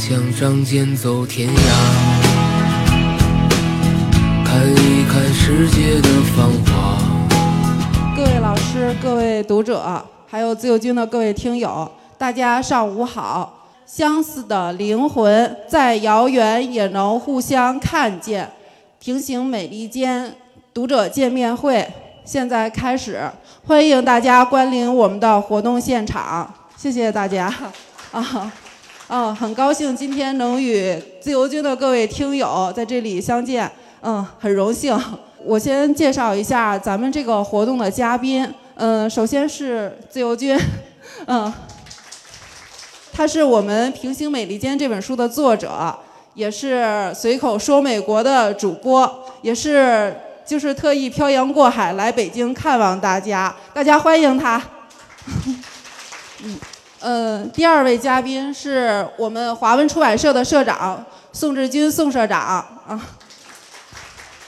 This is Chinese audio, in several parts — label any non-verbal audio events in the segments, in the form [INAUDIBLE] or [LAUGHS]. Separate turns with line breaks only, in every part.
枪仗剑走天涯，看一看世界的繁华。
各位老师、各位读者，还有自由军的各位听友，大家上午好。相似的灵魂，再遥远也能互相看见。平行美利坚读者见面会现在开始，欢迎大家光临我们的活动现场。谢谢大家。[LAUGHS] 啊，嗯，很高兴今天能与自由军的各位听友在这里相见。嗯，很荣幸。我先介绍一下咱们这个活动的嘉宾。嗯，首先是自由军。嗯。他是我们《平行美利坚》这本书的作者，也是随口说美国的主播，也是就是特意漂洋过海来北京看望大家，大家欢迎他。嗯，[LAUGHS] 呃，第二位嘉宾是我们华文出版社的社长宋志军宋社长啊。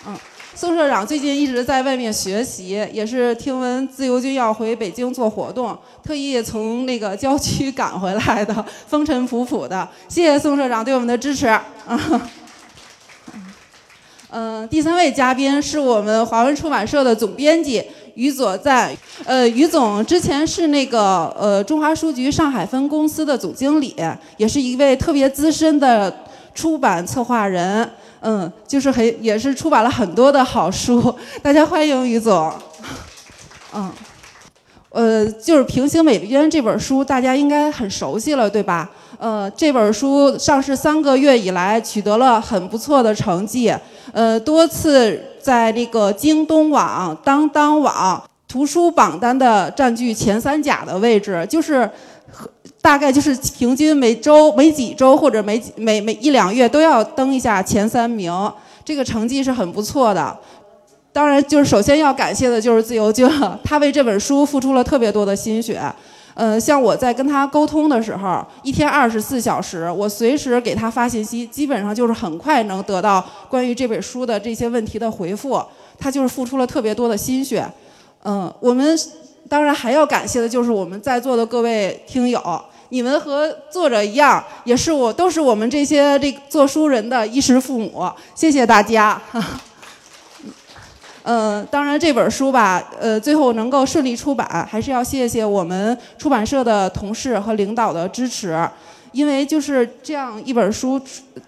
嗯宋社长最近一直在外面学习，也是听闻自由军要回北京做活动，特意从那个郊区赶回来的，风尘仆仆的。谢谢宋社长对我们的支持。嗯，第三位嘉宾是我们华文出版社的总编辑于左赞。呃，于总之前是那个呃中华书局上海分公司的总经理，也是一位特别资深的出版策划人。嗯，就是很也是出版了很多的好书，大家欢迎于总。嗯，呃，就是《平行美利坚》这本书，大家应该很熟悉了，对吧？呃，这本书上市三个月以来，取得了很不错的成绩，呃，多次在那个京东网、当当网图书榜单的占据前三甲的位置，就是。大概就是平均每周、每几周或者每每每一两月都要登一下前三名，这个成绩是很不错的。当然，就是首先要感谢的就是自由君，[LAUGHS] 他为这本书付出了特别多的心血。呃，像我在跟他沟通的时候，一天二十四小时，我随时给他发信息，基本上就是很快能得到关于这本书的这些问题的回复。他就是付出了特别多的心血。嗯，我们当然还要感谢的就是我们在座的各位听友。你们和作者一样，也是我，都是我们这些这做书人的衣食父母。谢谢大家。[LAUGHS] 嗯，当然这本书吧，呃，最后能够顺利出版，还是要谢谢我们出版社的同事和领导的支持。因为就是这样一本书，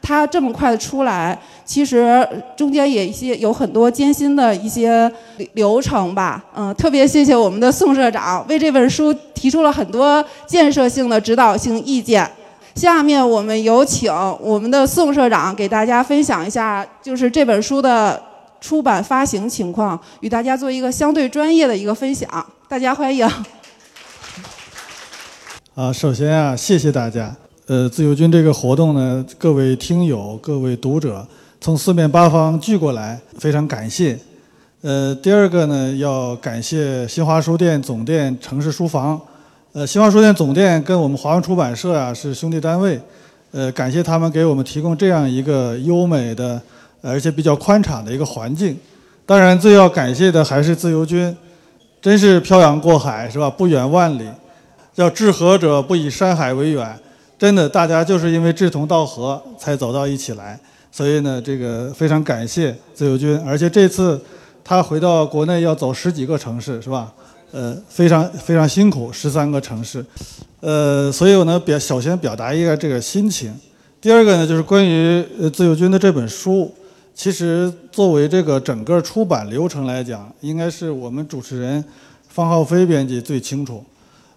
它这么快的出来，其实中间也一些有很多艰辛的一些流程吧。嗯，[LAUGHS] 特别谢谢我们的宋社长为这本书提出了很多建设性的指导性意见。下面我们有请我们的宋社长给大家分享一下，就是这本书的出版发行情况，与大家做一个相对专业的一个分享。大家欢迎。[LAUGHS]
啊，首先啊，谢谢大家。呃，自由军这个活动呢，各位听友、各位读者从四面八方聚过来，非常感谢。呃，第二个呢，要感谢新华书店总店城市书房。呃，新华书店总店跟我们华文出版社啊是兄弟单位。呃，感谢他们给我们提供这样一个优美的，而且比较宽敞的一个环境。当然，最要感谢的还是自由军，真是漂洋过海是吧？不远万里，要志合者不以山海为远。真的，大家就是因为志同道合才走到一起来，所以呢，这个非常感谢自由军，而且这次他回到国内要走十几个城市，是吧？呃，非常非常辛苦，十三个城市，呃，所以我呢表首先表达一个这个心情。第二个呢，就是关于呃自由军的这本书，其实作为这个整个出版流程来讲，应该是我们主持人方浩飞编辑最清楚。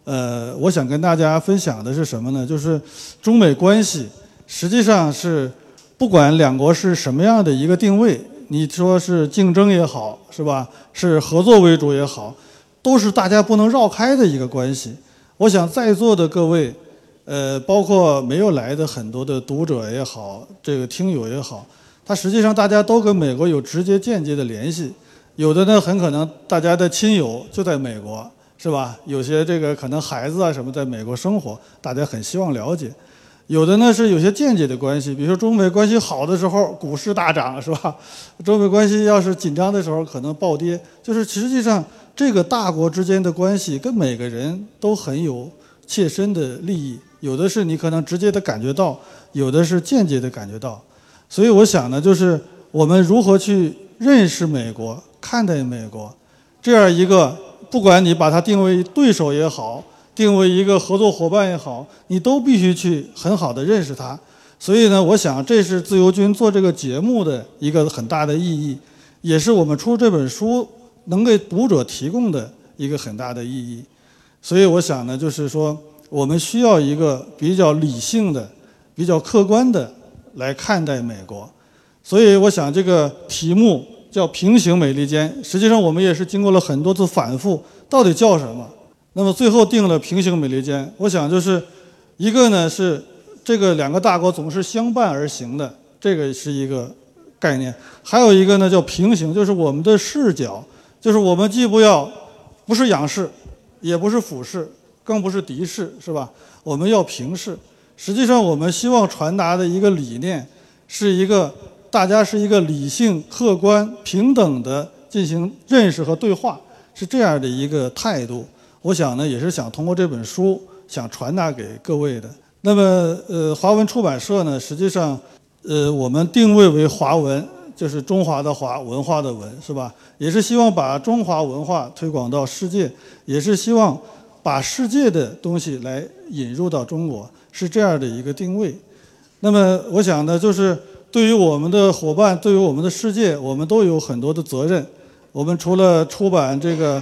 呃，我想跟大家分享的是什么呢？就是中美关系实际上是不管两国是什么样的一个定位，你说是竞争也好，是吧？是合作为主也好，都是大家不能绕开的一个关系。我想在座的各位，呃，包括没有来的很多的读者也好，这个听友也好，它实际上大家都跟美国有直接间接的联系，有的呢很可能大家的亲友就在美国。是吧？有些这个可能孩子啊什么在美国生活，大家很希望了解。有的呢是有些间接的关系，比如说中美关系好的时候股市大涨，是吧？中美关系要是紧张的时候可能暴跌。就是实际上这个大国之间的关系跟每个人都很有切身的利益，有的是你可能直接的感觉到，有的是间接的感觉到。所以我想呢，就是我们如何去认识美国、看待美国，这样一个，不管你把它定为对手也好，定为一个合作伙伴也好，你都必须去很好的认识它。所以呢，我想这是自由军做这个节目的一个很大的意义，也是我们出这本书能给读者提供的一个很大的意义。所以我想呢，就是说我们需要一个比较理性的、比较客观的来看待美国。所以我想这个题目叫“平行美利坚”，实际上我们也是经过了很多次反复，到底叫什么？那么最后定了“平行美利坚”。我想就是一个呢是。这个两个大国总是相伴而行的，这个是一个概念。还有一个呢，叫平行，就是我们的视角，就是我们既不要不是仰视，也不是俯视，更不是敌视，是吧？我们要平视。实际上，我们希望传达的一个理念，是一个大家是一个理性、客观、平等的进行认识和对话，是这样的一个态度。我想呢，也是想通过这本书，想传达给各位的。那么，呃，华文出版社呢，实际上，呃，我们定位为华文，就是中华的华，文化的文，是吧？也是希望把中华文化推广到世界，也是希望把世界的东西来引入到中国，是这样的一个定位。那么，我想呢，就是对于我们的伙伴，对于我们的世界，我们都有很多的责任。我们除了出版这个，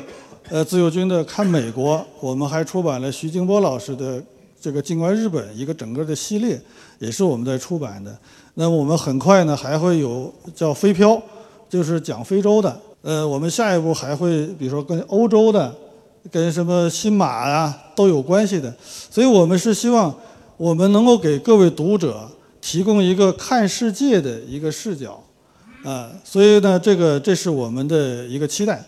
呃，自由军的《看美国》，我们还出版了徐静波老师的。这个静观日本一个整个的系列也是我们在出版的。那么我们很快呢还会有叫飞漂，就是讲非洲的。呃，我们下一步还会比如说跟欧洲的、跟什么新马呀都有关系的。所以我们是希望我们能够给各位读者提供一个看世界的一个视角，啊，所以呢这个这是我们的一个期待。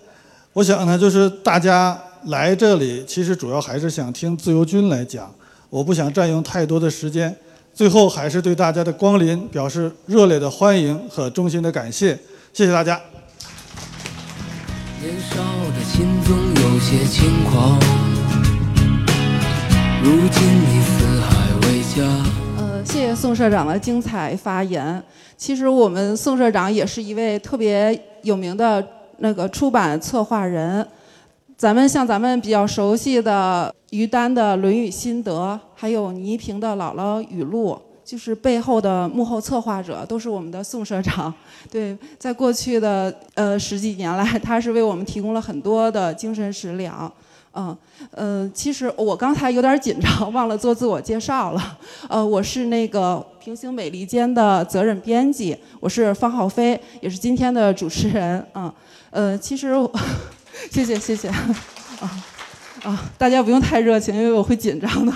我想呢就是大家来这里其实主要还是想听自由军来讲。我不想占用太多的时间，最后还是对大家的光临表示热烈的欢迎和衷心的感谢，谢谢大家。
年少的心总有些轻狂，如今你。
呃，谢谢宋社长的精彩发言。其实我们宋社长也是一位特别有名的那个出版策划人。咱们像咱们比较熟悉的于丹的《论语心得》，还有倪萍的《姥姥语录》，就是背后的幕后策划者都是我们的宋社长。对，在过去的呃十几年来，他是为我们提供了很多的精神食粮。嗯呃，其实我刚才有点紧张，[LAUGHS] 忘了做自我介绍了。呃，我是那个《平行美利坚》的责任编辑，我是方浩飞，也是今天的主持人。嗯呃，其实。[LAUGHS] 谢谢谢谢，啊啊，大家不用太热情，因为我会紧张的。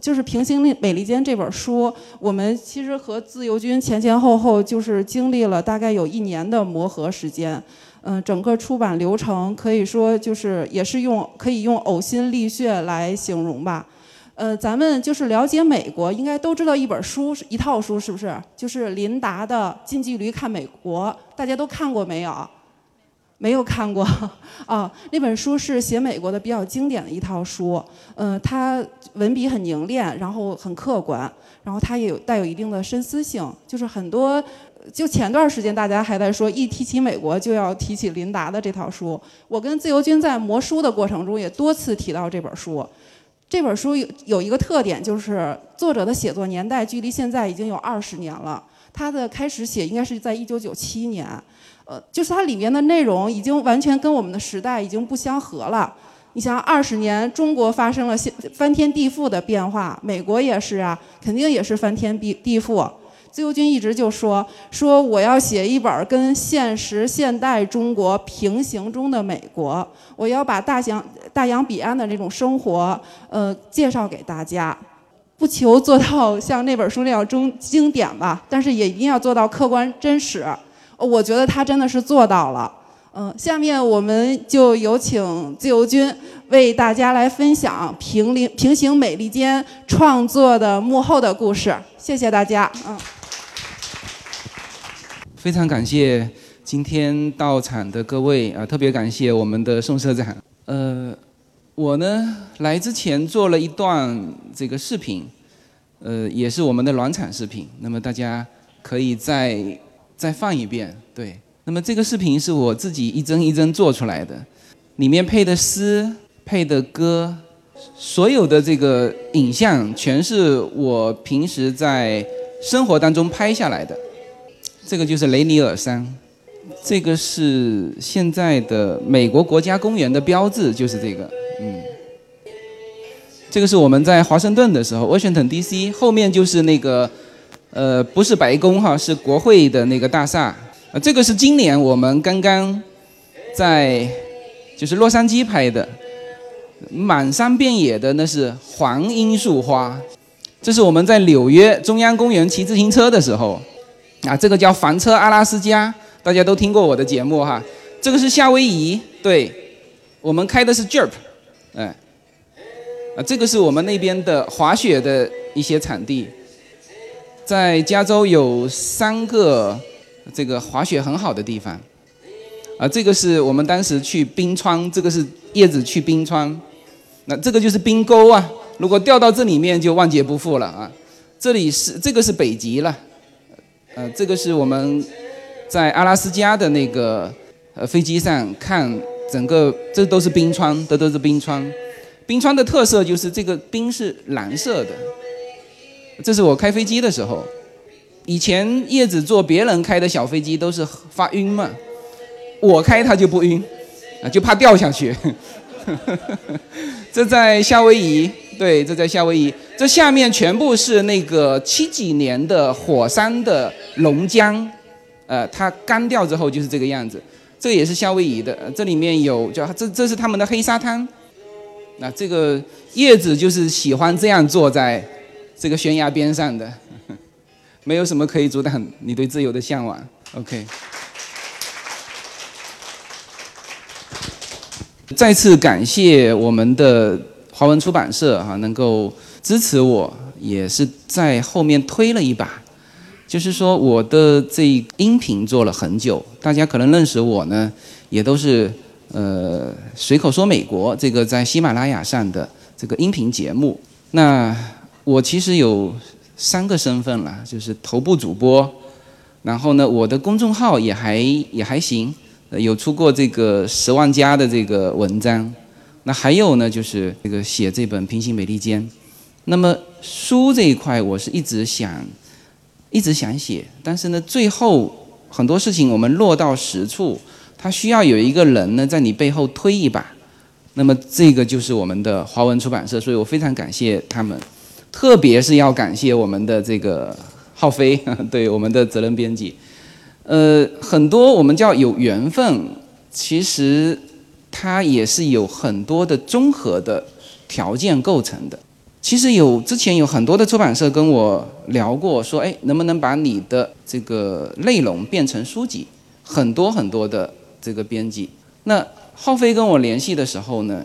就是《平行美利坚》这本书，我们其实和自由军前前后后就是经历了大概有一年的磨合时间。嗯，整个出版流程可以说就是也是用可以用呕心沥血来形容吧。呃，咱们就是了解美国，应该都知道一本书是一套书是不是？就是林达的《近距离看美国》，大家都看过没有？没有看过啊，那本书是写美国的比较经典的一套书，嗯，它文笔很凝练，然后很客观，然后它也有带有一定的深思性，就是很多，就前段时间大家还在说，一提起美国就要提起林达的这套书，我跟自由军在磨书的过程中也多次提到这本书，这本书有有一个特点，就是作者的写作年代距离现在已经有二十年了，他的开始写应该是在一九九七年。呃，就是它里面的内容已经完全跟我们的时代已经不相合了。你想，二十年中国发生了翻天地覆的变化，美国也是啊，肯定也是翻天地地覆。自由军一直就说说我要写一本跟现实现代中国平行中的美国，我要把大洋大洋彼岸的这种生活，呃，介绍给大家，不求做到像那本书那样中经典吧，但是也一定要做到客观真实。我觉得他真的是做到了，嗯，下面我们就有请自由军为大家来分享《平零平行美利坚》创作的幕后的故事。谢谢大家，嗯。
非常感谢今天到场的各位啊，特别感谢我们的宋社长。呃，我呢来之前做了一段这个视频，呃，也是我们的暖场视频。那么大家可以再再放一遍，对。那么这个视频是我自己一帧一帧做出来的，里面配的诗、配的歌，所有的这个影像全是我平时在生活当中拍下来的。这个就是雷尼尔山，这个是现在的美国国家公园的标志，就是这个，嗯。这个是我们在华盛顿的时候，Washington D.C. 后面就是那个，呃，不是白宫哈，是国会的那个大厦。啊，这个是今年我们刚刚在就是洛杉矶拍的，满山遍野的那是黄罂粟花。这是我们在纽约中央公园骑自行车的时候，啊，这个叫房车阿拉斯加，大家都听过我的节目哈。这个是夏威夷，对，我们开的是 Jeep，哎，啊，这个是我们那边的滑雪的一些场地，在加州有三个。这个滑雪很好的地方，啊，这个是我们当时去冰川，这个是叶子去冰川，那这个就是冰沟啊，如果掉到这里面就万劫不复了啊。这里是这个是北极了，呃，这个是我们在阿拉斯加的那个呃飞机上看整个，这都是冰川，这都是冰川。冰川的特色就是这个冰是蓝色的，这是我开飞机的时候。以前叶子坐别人开的小飞机都是发晕嘛，我开它就不晕，啊就怕掉下去。[LAUGHS] 这在夏威夷，对，这在夏威夷，这下面全部是那个七几年的火山的熔浆，呃，它干掉之后就是这个样子。这也是夏威夷的，这里面有叫这这是他们的黑沙滩，那这个叶子就是喜欢这样坐在这个悬崖边上的。[LAUGHS] 没有什么可以阻挡你对自由的向往。OK，再次感谢我们的华文出版社哈，能够支持我，也是在后面推了一把。就是说，我的这音频做了很久，大家可能认识我呢，也都是呃随口说美国这个在喜马拉雅上的这个音频节目。那我其实有。三个身份了，就是头部主播，然后呢，我的公众号也还也还行，有出过这个十万加的这个文章，那还有呢，就是这个写这本《平行美利坚》，那么书这一块，我是一直想，一直想写，但是呢，最后很多事情我们落到实处，它需要有一个人呢在你背后推一把，那么这个就是我们的华文出版社，所以我非常感谢他们。特别是要感谢我们的这个浩飞，[LAUGHS] 对我们的责任编辑。呃，很多我们叫有缘分，其实它也是有很多的综合的条件构成的。其实有之前有很多的出版社跟我聊过，说哎，能不能把你的这个内容变成书籍？很多很多的这个编辑。那浩飞跟我联系的时候呢，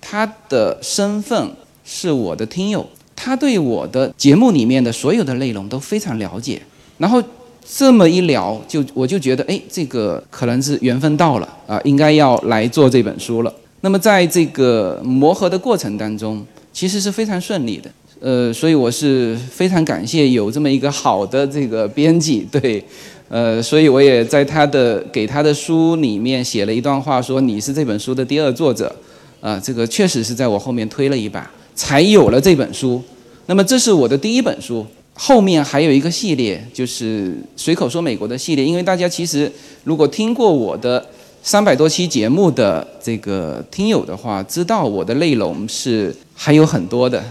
他的身份是我的听友。他对我的节目里面的所有的内容都非常了解，然后这么一聊，就我就觉得，哎，这个可能是缘分到了啊，应该要来做这本书了。那么在这个磨合的过程当中，其实是非常顺利的，呃，所以我是非常感谢有这么一个好的这个编辑，对，呃，所以我也在他的给他的书里面写了一段话，说你是这本书的第二作者，啊，这个确实是在我后面推了一把。才有了这本书，那么这是我的第一本书，后面还有一个系列，就是随口说美国的系列。因为大家其实如果听过我的三百多期节目的这个听友的话，知道我的内容是还有很多的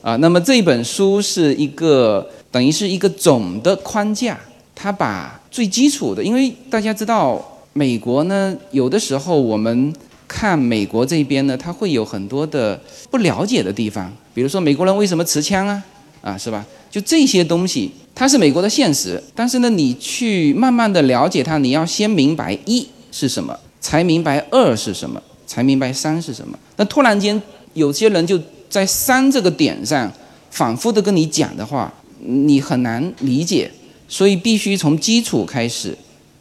啊。那么这本书是一个等于是一个总的框架，它把最基础的，因为大家知道美国呢，有的时候我们。看美国这边呢，它会有很多的不了解的地方，比如说美国人为什么持枪啊，啊是吧？就这些东西，它是美国的现实。但是呢，你去慢慢的了解它，你要先明白一是什么，才明白二是什么，才明白三是什么。那突然间有些人就在三这个点上反复的跟你讲的话，你很难理解，所以必须从基础开始。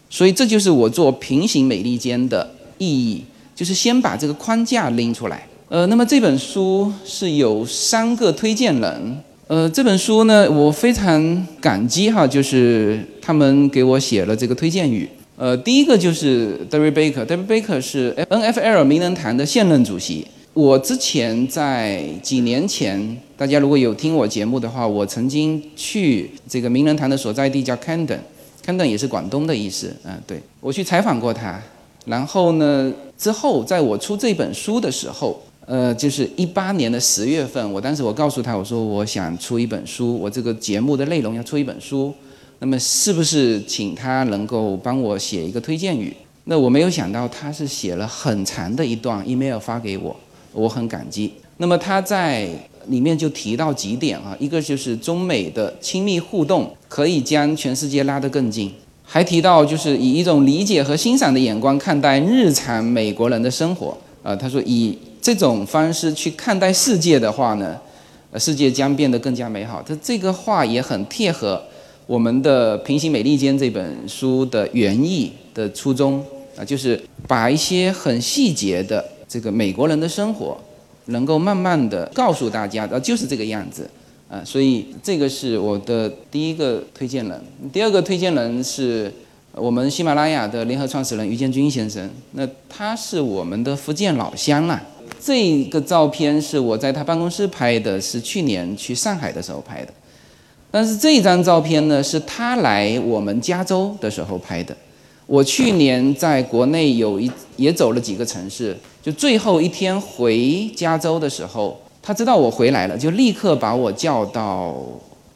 所以这就是我做平行美利坚的意义。就是先把这个框架拎出来，呃，那么这本书是有三个推荐人。呃，这本书呢，我非常感激哈，就是他们给我写了这个推荐语。呃，第一个就是 David Baker，David Baker 是 NFL 名人堂的现任主席。我之前在几年前，大家如果有听我节目的话，我曾经去这个名人堂的所在地叫 Camden，Camden 也是广东的意思，嗯，对我去采访过他。然后呢，之后在我出这本书的时候，呃，就是一八年的十月份，我当时我告诉他，我说我想出一本书，我这个节目的内容要出一本书。那么是不是请他能够帮我写一个推荐语？那我没有想到他是写了很长的一段 email 发给我，我很感激。那么他在里面就提到几点啊，一个就是中美的亲密互动可以将全世界拉得更近，还提到就是以一种理解和欣赏的眼光看待日常美国人的生活。啊，他说以这种方式去看待世界的话呢，世界将变得更加美好。他这个话也很贴合。我们的《平行美利坚》这本书的原意的初衷啊，就是把一些很细节的这个美国人的生活，能够慢慢的告诉大家，啊，就是这个样子啊。所以这个是我的第一个推荐人。第二个推荐人是我们喜马拉雅的联合创始人于建军先生。那他是我们的福建老乡啦。这个照片是我在他办公室拍的，是去年去上海的时候拍的。但是这张照片呢，是他来我们加州的时候拍的。我去年在国内有一也走了几个城市，就最后一天回加州的时候，他知道我回来了，就立刻把我叫到。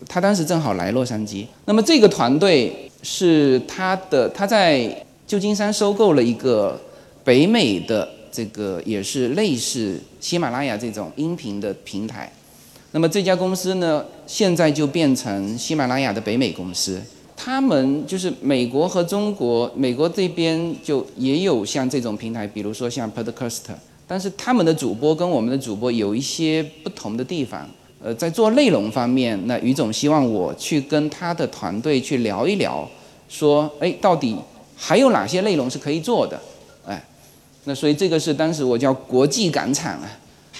他当时正好来洛杉矶。那么这个团队是他的，他在旧金山收购了一个北美的这个也是类似喜马拉雅这种音频的平台。那么这家公司呢，现在就变成喜马拉雅的北美公司。他们就是美国和中国，美国这边就也有像这种平台，比如说像 Podcast，但是他们的主播跟我们的主播有一些不同的地方。呃，在做内容方面，那于总希望我去跟他的团队去聊一聊，说，哎，到底还有哪些内容是可以做的？那所以这个是当时我叫国际赶场啊。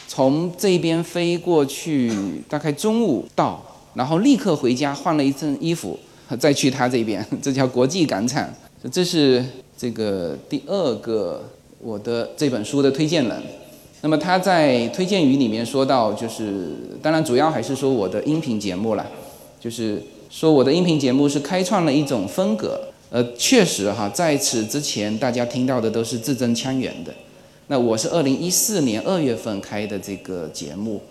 从这边飞过去，大概中午到，然后立刻回家换了一身衣服，再去他这边，这叫国际赶场。这是这个第二个我的这本书的推荐人。那么他在推荐语里面说到，就是当然主要还是说我的音频节目了，就是说我的音频节目是开创了一种风格。呃，确实哈，在此之前大家听到的都是字正腔圆的。那我是二零一四年二月份开的这个节目，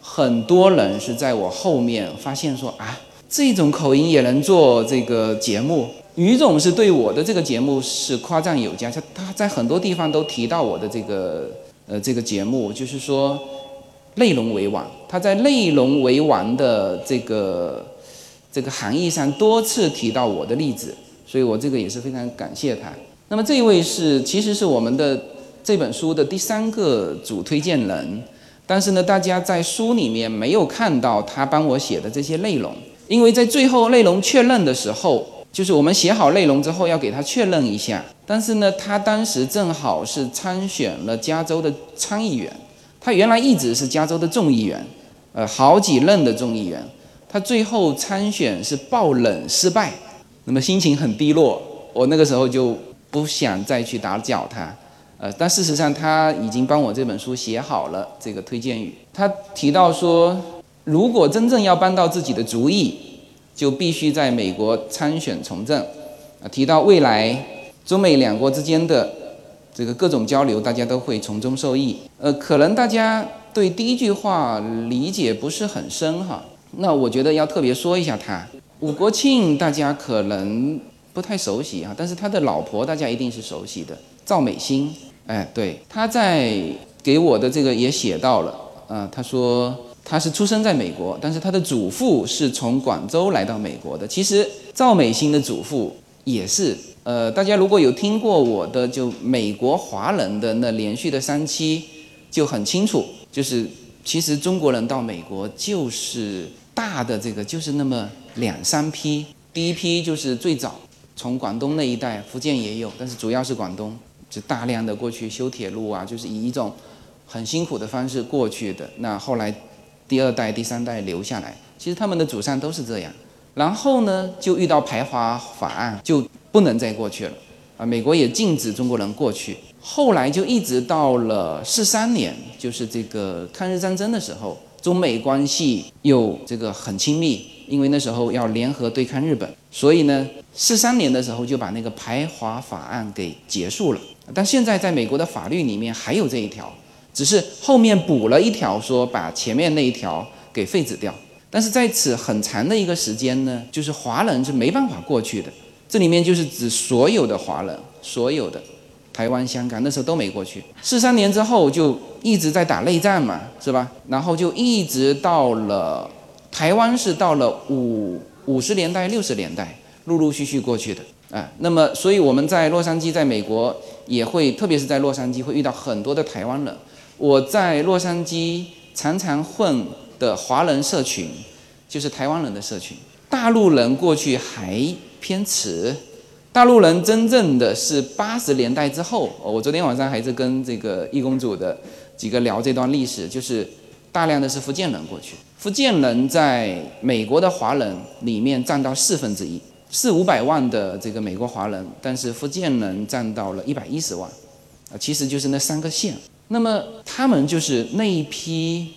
很多人是在我后面发现说啊，这种口音也能做这个节目。于总是对我的这个节目是夸赞有加，他他在很多地方都提到我的这个呃这个节目，就是说内容为王。他在内容为王的这个这个含义上多次提到我的例子，所以我这个也是非常感谢他。那么这一位是其实是我们的。这本书的第三个主推荐人，但是呢，大家在书里面没有看到他帮我写的这些内容，因为在最后内容确认的时候，就是我们写好内容之后要给他确认一下。但是呢，他当时正好是参选了加州的参议员，他原来一直是加州的众议员，呃，好几任的众议员，他最后参选是爆冷失败，那么心情很低落，我那个时候就不想再去打搅他。呃，但事实上他已经帮我这本书写好了这个推荐语。他提到说，如果真正要搬到自己的主意，就必须在美国参选从政。啊，提到未来中美两国之间的这个各种交流，大家都会从中受益。呃，可能大家对第一句话理解不是很深哈。那我觉得要特别说一下他，武国庆大家可能不太熟悉啊，但是他的老婆大家一定是熟悉的，赵美心。哎，对，他在给我的这个也写到了，啊，他说他是出生在美国，但是他的祖父是从广州来到美国的。其实赵美心的祖父也是，呃，大家如果有听过我的就美国华人的那连续的三期，就很清楚，就是其实中国人到美国就是大的这个就是那么两三批，第一批就是最早从广东那一带，福建也有，但是主要是广东。就大量的过去修铁路啊，就是以一种很辛苦的方式过去的。那后来第二代、第三代留下来，其实他们的祖上都是这样。然后呢，就遇到排华法案，就不能再过去了。啊，美国也禁止中国人过去。后来就一直到了四三年，就是这个抗日战争的时候，中美关系又这个很亲密，因为那时候要联合对抗日本，所以呢，四三年的时候就把那个排华法案给结束了。但现在在美国的法律里面还有这一条，只是后面补了一条，说把前面那一条给废止掉。但是在此很长的一个时间呢，就是华人是没办法过去的。这里面就是指所有的华人，所有的台湾、香港那时候都没过去。四三年之后就一直在打内战嘛，是吧？然后就一直到了台湾是到了五五十年代、六十年代陆陆续续过去的啊。那么，所以我们在洛杉矶，在美国也会，特别是在洛杉矶会遇到很多的台湾人。我在洛杉矶常常混。的华人社群，就是台湾人的社群。大陆人过去还偏迟，大陆人真正的是八十年代之后。我昨天晚上还是跟这个易公主的几个聊这段历史，就是大量的是福建人过去。福建人在美国的华人里面占到四分之一，四五百万的这个美国华人，但是福建人占到了一百一十万，啊，其实就是那三个县。那么他们就是那一批。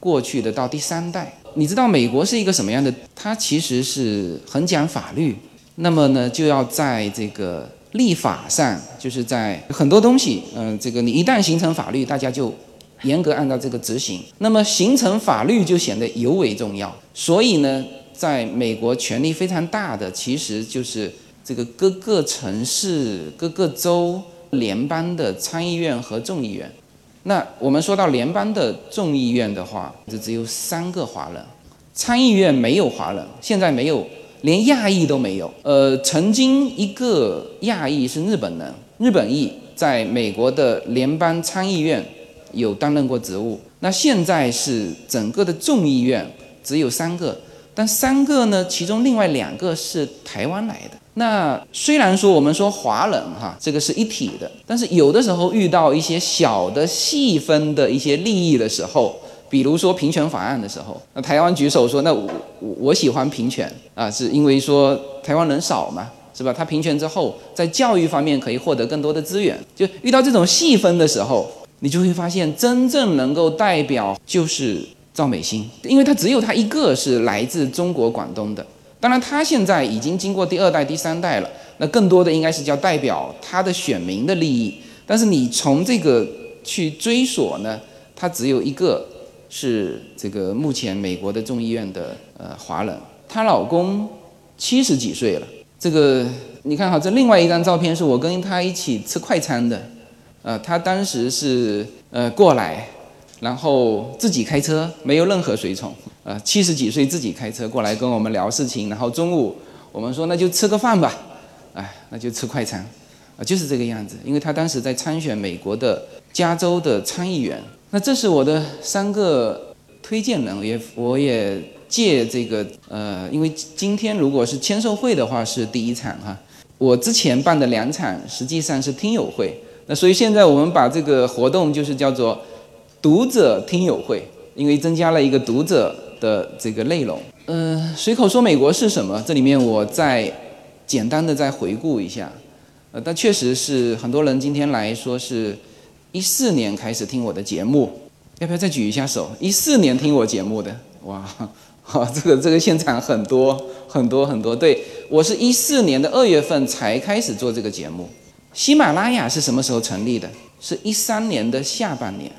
过去的到第三代，你知道美国是一个什么样的？它其实是很讲法律，那么呢，就要在这个立法上，就是在很多东西，嗯，这个你一旦形成法律，大家就严格按照这个执行。那么形成法律就显得尤为重要。所以呢，在美国权力非常大的，其实就是这个各个城市、各个州、联邦的参议院和众议院。那我们说到联邦的众议院的话，就只有三个华人，参议院没有华人，现在没有，连亚裔都没有。呃，曾经一个亚裔是日本人，日本裔在美国的联邦参议院有担任过职务。那现在是整个的众议院只有三个，但三个呢，其中另外两个是台湾来的。那虽然说我们说华人哈，这个是一体的，但是有的时候遇到一些小的细分的一些利益的时候，比如说平权法案的时候，那台湾举手说，那我我喜欢平权啊，是因为说台湾人少嘛，是吧？他平权之后，在教育方面可以获得更多的资源。就遇到这种细分的时候，你就会发现，真正能够代表就是赵美心，因为他只有他一个是来自中国广东的。当然，他现在已经经过第二代、第三代了，那更多的应该是叫代表他的选民的利益。但是你从这个去追索呢，他只有一个是这个目前美国的众议院的呃华人，她老公七十几岁了。这个你看哈，这另外一张照片是我跟他一起吃快餐的，呃，他当时是呃过来。然后自己开车，没有任何随从，呃，七十几岁自己开车过来跟我们聊事情。然后中午我们说那就吃个饭吧，哎，那就吃快餐，啊，就是这个样子。因为他当时在参选美国的加州的参议员。那这是我的三个推荐人，也我也借这个，呃，因为今天如果是签售会的话是第一场哈，我之前办的两场实际上是听友会，那所以现在我们把这个活动就是叫做。读者听友会，因为增加了一个读者的这个内容。嗯，随口说美国是什么？这里面我再简单的再回顾一下。呃，但确实是很多人今天来说是一四年开始听我的节目，要不要再举一下手？一四年听我节目的，哇，好，[LAUGHS] 这个这个现场很多很多很多。对我是一四年的二月份才开始做这个节目。喜马拉雅是什么时候成立的？是一三年的下半年。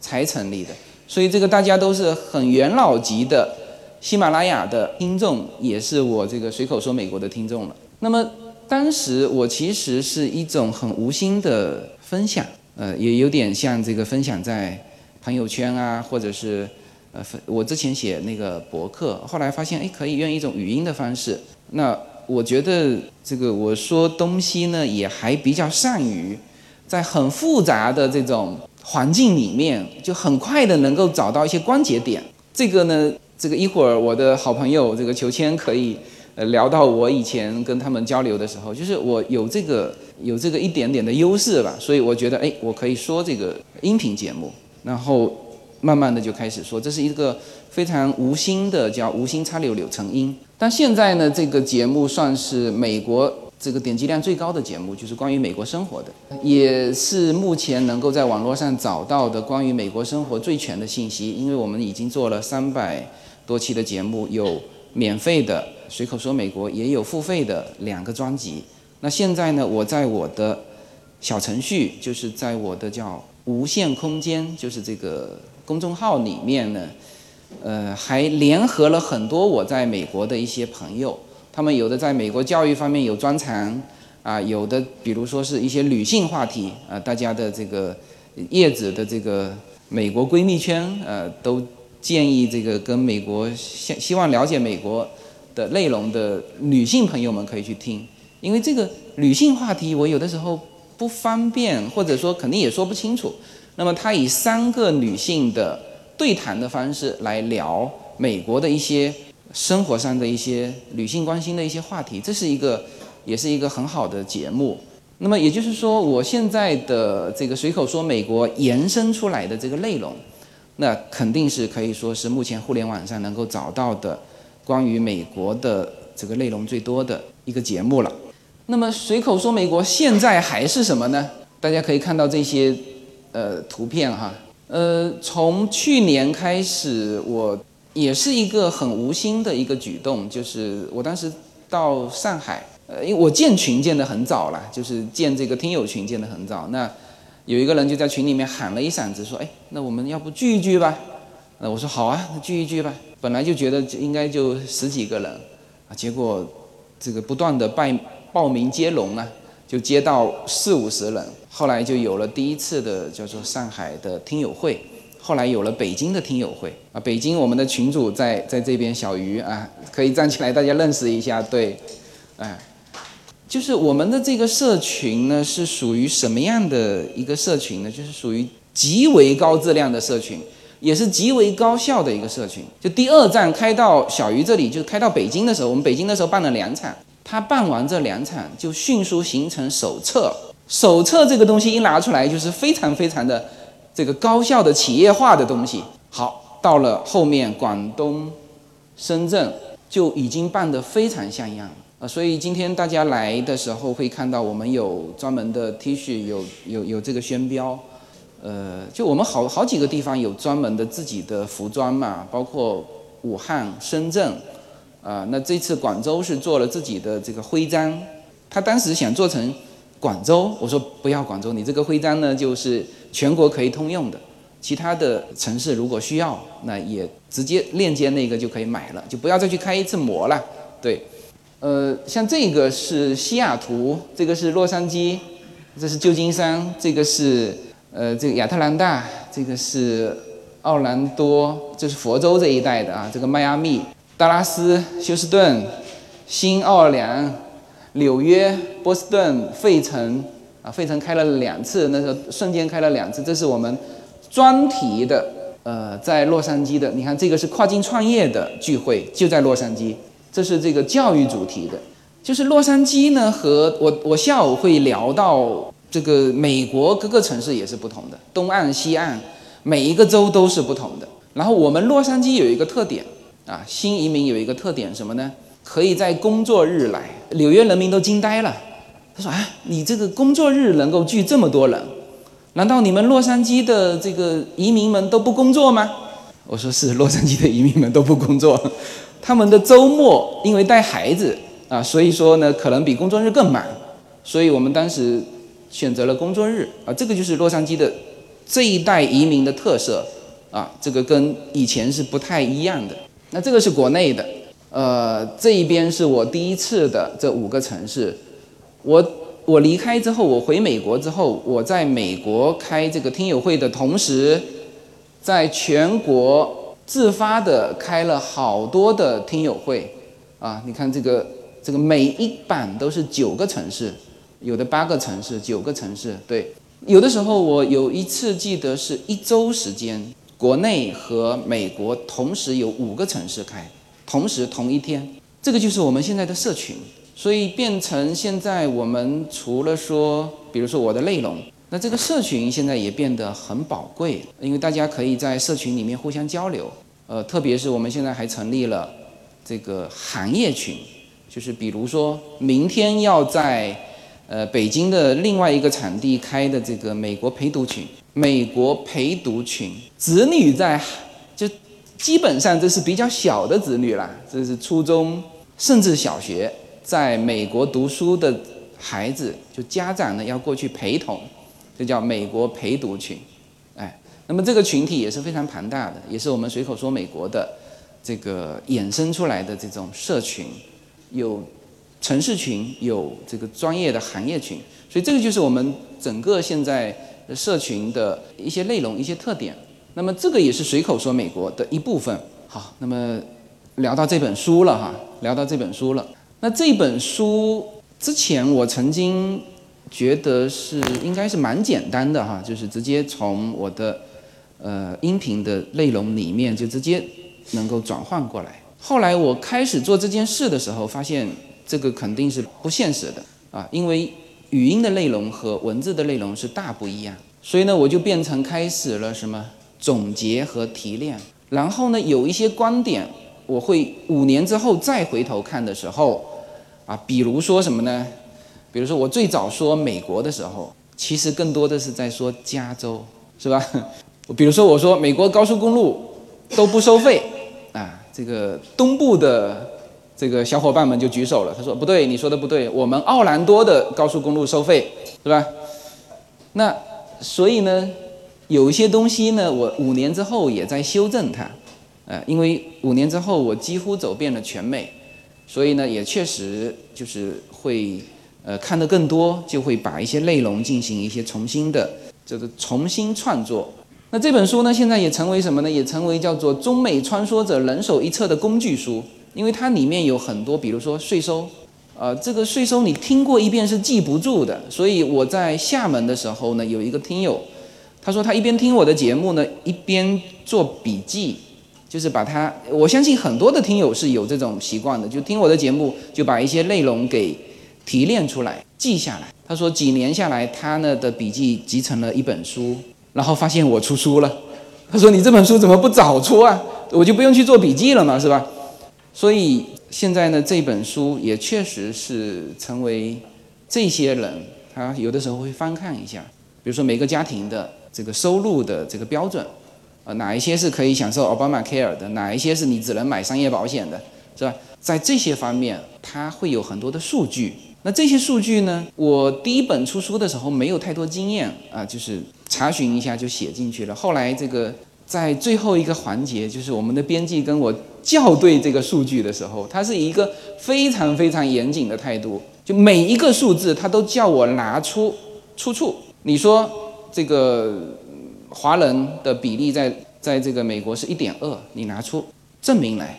才成立的，所以这个大家都是很元老级的喜马拉雅的听众，也是我这个随口说美国的听众了。那么当时我其实是一种很无心的分享，呃，也有点像这个分享在朋友圈啊，或者是呃，我之前写那个博客，后来发现哎，可以用一种语音的方式。那我觉得这个我说东西呢，也还比较善于在很复杂的这种。环境里面就很快的能够找到一些关节点，这个呢，这个一会儿我的好朋友这个裘谦可以呃聊到我以前跟他们交流的时候，就是我有这个有这个一点点的优势吧，所以我觉得哎，我可以说这个音频节目。然后慢慢的就开始说，这是一个非常无心的叫无心插柳柳成荫。但现在呢，这个节目算是美国这个点击量最高的节目，就是关于美国生活的，也是目前能够在网络上找到的关于美国生活最全的信息。因为我们已经做了三百多期的节目，有免费的随口说美国，也有付费的两个专辑。那现在呢，我在我的小程序，就是在我的叫无限空间，就是这个公众号里面呢，呃，还联合了很多我在美国的一些朋友，他们有的在美国教育方面有专长，啊，有的比如说是一些女性话题，啊，大家的这个叶子的这个美国闺蜜圈，呃，都建议这个跟美国希希望了解美国的内容的女性朋友们可以去听。因为这个女性话题，我有的时候不方便，或者说肯定也说不清楚。那么他以三个女性的对谈的方式来聊美国的一些生活上的一些女性关心的一些话题，这是一个也是一个很好的节目。那么也就是说，我现在的这个随口说美国延伸出来的这个内容，那肯定是可以说是目前互联网上能够找到的关于美国的这个内容最多的一个节目了。那么随口说美国现在还是什么呢？大家可以看到这些，呃，图片哈，呃，从去年开始，我也是一个很无心的一个举动，就是我当时到上海，呃，因为我建群建的很早了，就是建这个听友群建的很早，那有一个人就在群里面喊了一嗓子，说，哎，那我们要不聚一聚吧？那我说好啊，那聚一聚吧。本来就觉得应该就十几个人，啊，结果这个不断的拜。报名接龙啊，就接到四五十人，后来就有了第一次的叫做上海的听友会，后来有了北京的听友会啊。北京我们的群主在在这边，小鱼啊，可以站起来，大家认识一下。对，哎，就是我们的这个社群呢，是属于什么样的一个社群呢？就是属于极为高质量的社群，也是极为高效的一个社群。就第二站开到小鱼这里，就开到北京的时候，我们北京的时候办了两场。他办完这两场，就迅速形成手册。手册这个东西一拿出来，就是非常非常的这个高效的企业化的东西。好，到了后面广东、深圳就已经办得非常像样啊。所以今天大家来的时候会看到我们有专门的 T 恤，有有有这个宣标。呃，就我们好好几个地方有专门的自己的服装嘛，包括武汉、深圳。啊，那这次广州是做了自己的这个徽章，他当时想做成广州，我说不要广州，你这个徽章呢就是全国可以通用的，其他的城市如果需要，那也直接链接那个就可以买了，就不要再去开一次模了。对，呃，像这个是西雅图，这个是洛杉矶，这是旧金山，这个是呃这个亚特兰大，这个是奥兰多，这是佛州这一带的啊，这个迈阿密。达拉斯、休斯顿、新奥尔良、纽约、波士顿、费城啊，费城开了两次，那时候瞬间开了两次。这是我们专题的，呃，在洛杉矶的。你看，这个是跨境创业的聚会，就在洛杉矶。这是这个教育主题的，就是洛杉矶呢，和我我下午会聊到这个美国各个城市也是不同的，东岸西岸每一个州都是不同的。然后我们洛杉矶有一个特点。啊，新移民有一个特点什么呢？可以在工作日来，纽约人民都惊呆了。他说：“啊，你这个工作日能够聚这么多人，难道你们洛杉矶的这个移民们都不工作吗？”我说：“是，洛杉矶的移民们都不工作，[LAUGHS] 他们的周末因为带孩子啊，所以说呢，可能比工作日更满。所以我们当时选择了工作日啊，这个就是洛杉矶的这一代移民的特色啊，这个跟以前是不太一样的。”那这个是国内的，呃，这一边是我第一次的这五个城市，我我离开之后，我回美国之后，我在美国开这个听友会的同时，在全国自发的开了好多的听友会，啊，你看这个这个每一版都是九个城市，有的八个城市，九个城市，对，有的时候我有一次记得是一周时间。国内和美国同时有五个城市开，同时同一天，这个就是我们现在的社群。所以变成现在我们除了说，比如说我的内容，那这个社群现在也变得很宝贵，因为大家可以在社群里面互相交流。呃，特别是我们现在还成立了这个行业群，就是比如说明天要在呃北京的另外一个产地开的这个美国陪读群，美国陪读群，子女在就基本上这是比较小的子女啦，这是初中甚至小学在美国读书的孩子，就家长呢要过去陪同。这叫美国陪读群，哎，那么这个群体也是非常庞大的，也是我们随口说美国的这个衍生出来的这种社群，有城市群，有这个专业的行业群，所以这个就是我们整个现在社群的一些内容、一些特点。那么这个也是随口说美国的一部分。好，那么聊到这本书了哈，聊到这本书了。那这本书之前我曾经。觉得是应该是蛮简单的哈，就是直接从我的呃音频的内容里面就直接能够转换过来。后来我开始做这件事的时候，发现这个肯定是不现实的啊，因为语音的内容和文字的内容是大不一样。所以呢，我就变成开始了什么总结和提炼。然后呢，有一些观点，我会五年之后再回头看的时候啊，比如说什么呢？比如说，我最早说美国的时候，其实更多的是在说加州，是吧？比如说，我说美国高速公路都不收费，啊，这个东部的这个小伙伴们就举手了，他说不对，你说的不对，我们奥兰多的高速公路收费，是吧？那所以呢，有一些东西呢，我五年之后也在修正它，呃，因为五年之后我几乎走遍了全美，所以呢，也确实就是会。呃，看得更多，就会把一些内容进行一些重新的，就是重新创作。那这本书呢，现在也成为什么呢？也成为叫做中美穿梭者人手一册的工具书，因为它里面有很多，比如说税收，呃，这个税收你听过一遍是记不住的。所以我在厦门的时候呢，有一个听友，他说他一边听我的节目呢，一边做笔记，就是把它，我相信很多的听友是有这种习惯的，就听我的节目就把一些内容给。提炼出来，记下来。他说几年下来，他呢的笔记集成了一本书，然后发现我出书了。他说你这本书怎么不早出啊？我就不用去做笔记了嘛，是吧？所以现在呢，这本书也确实是成为这些人他有的时候会翻看一下，比如说每个家庭的这个收入的这个标准，呃，哪一些是可以享受 Obama Care 的，哪一些是你只能买商业保险的，是吧？在这些方面，他会有很多的数据。那这些数据呢？我第一本出书的时候没有太多经验啊，就是查询一下就写进去了。后来这个在最后一个环节，就是我们的编辑跟我校对这个数据的时候，他是一个非常非常严谨的态度，就每一个数字他都叫我拿出出处。你说这个华人的比例在在这个美国是一点二，你拿出证明来，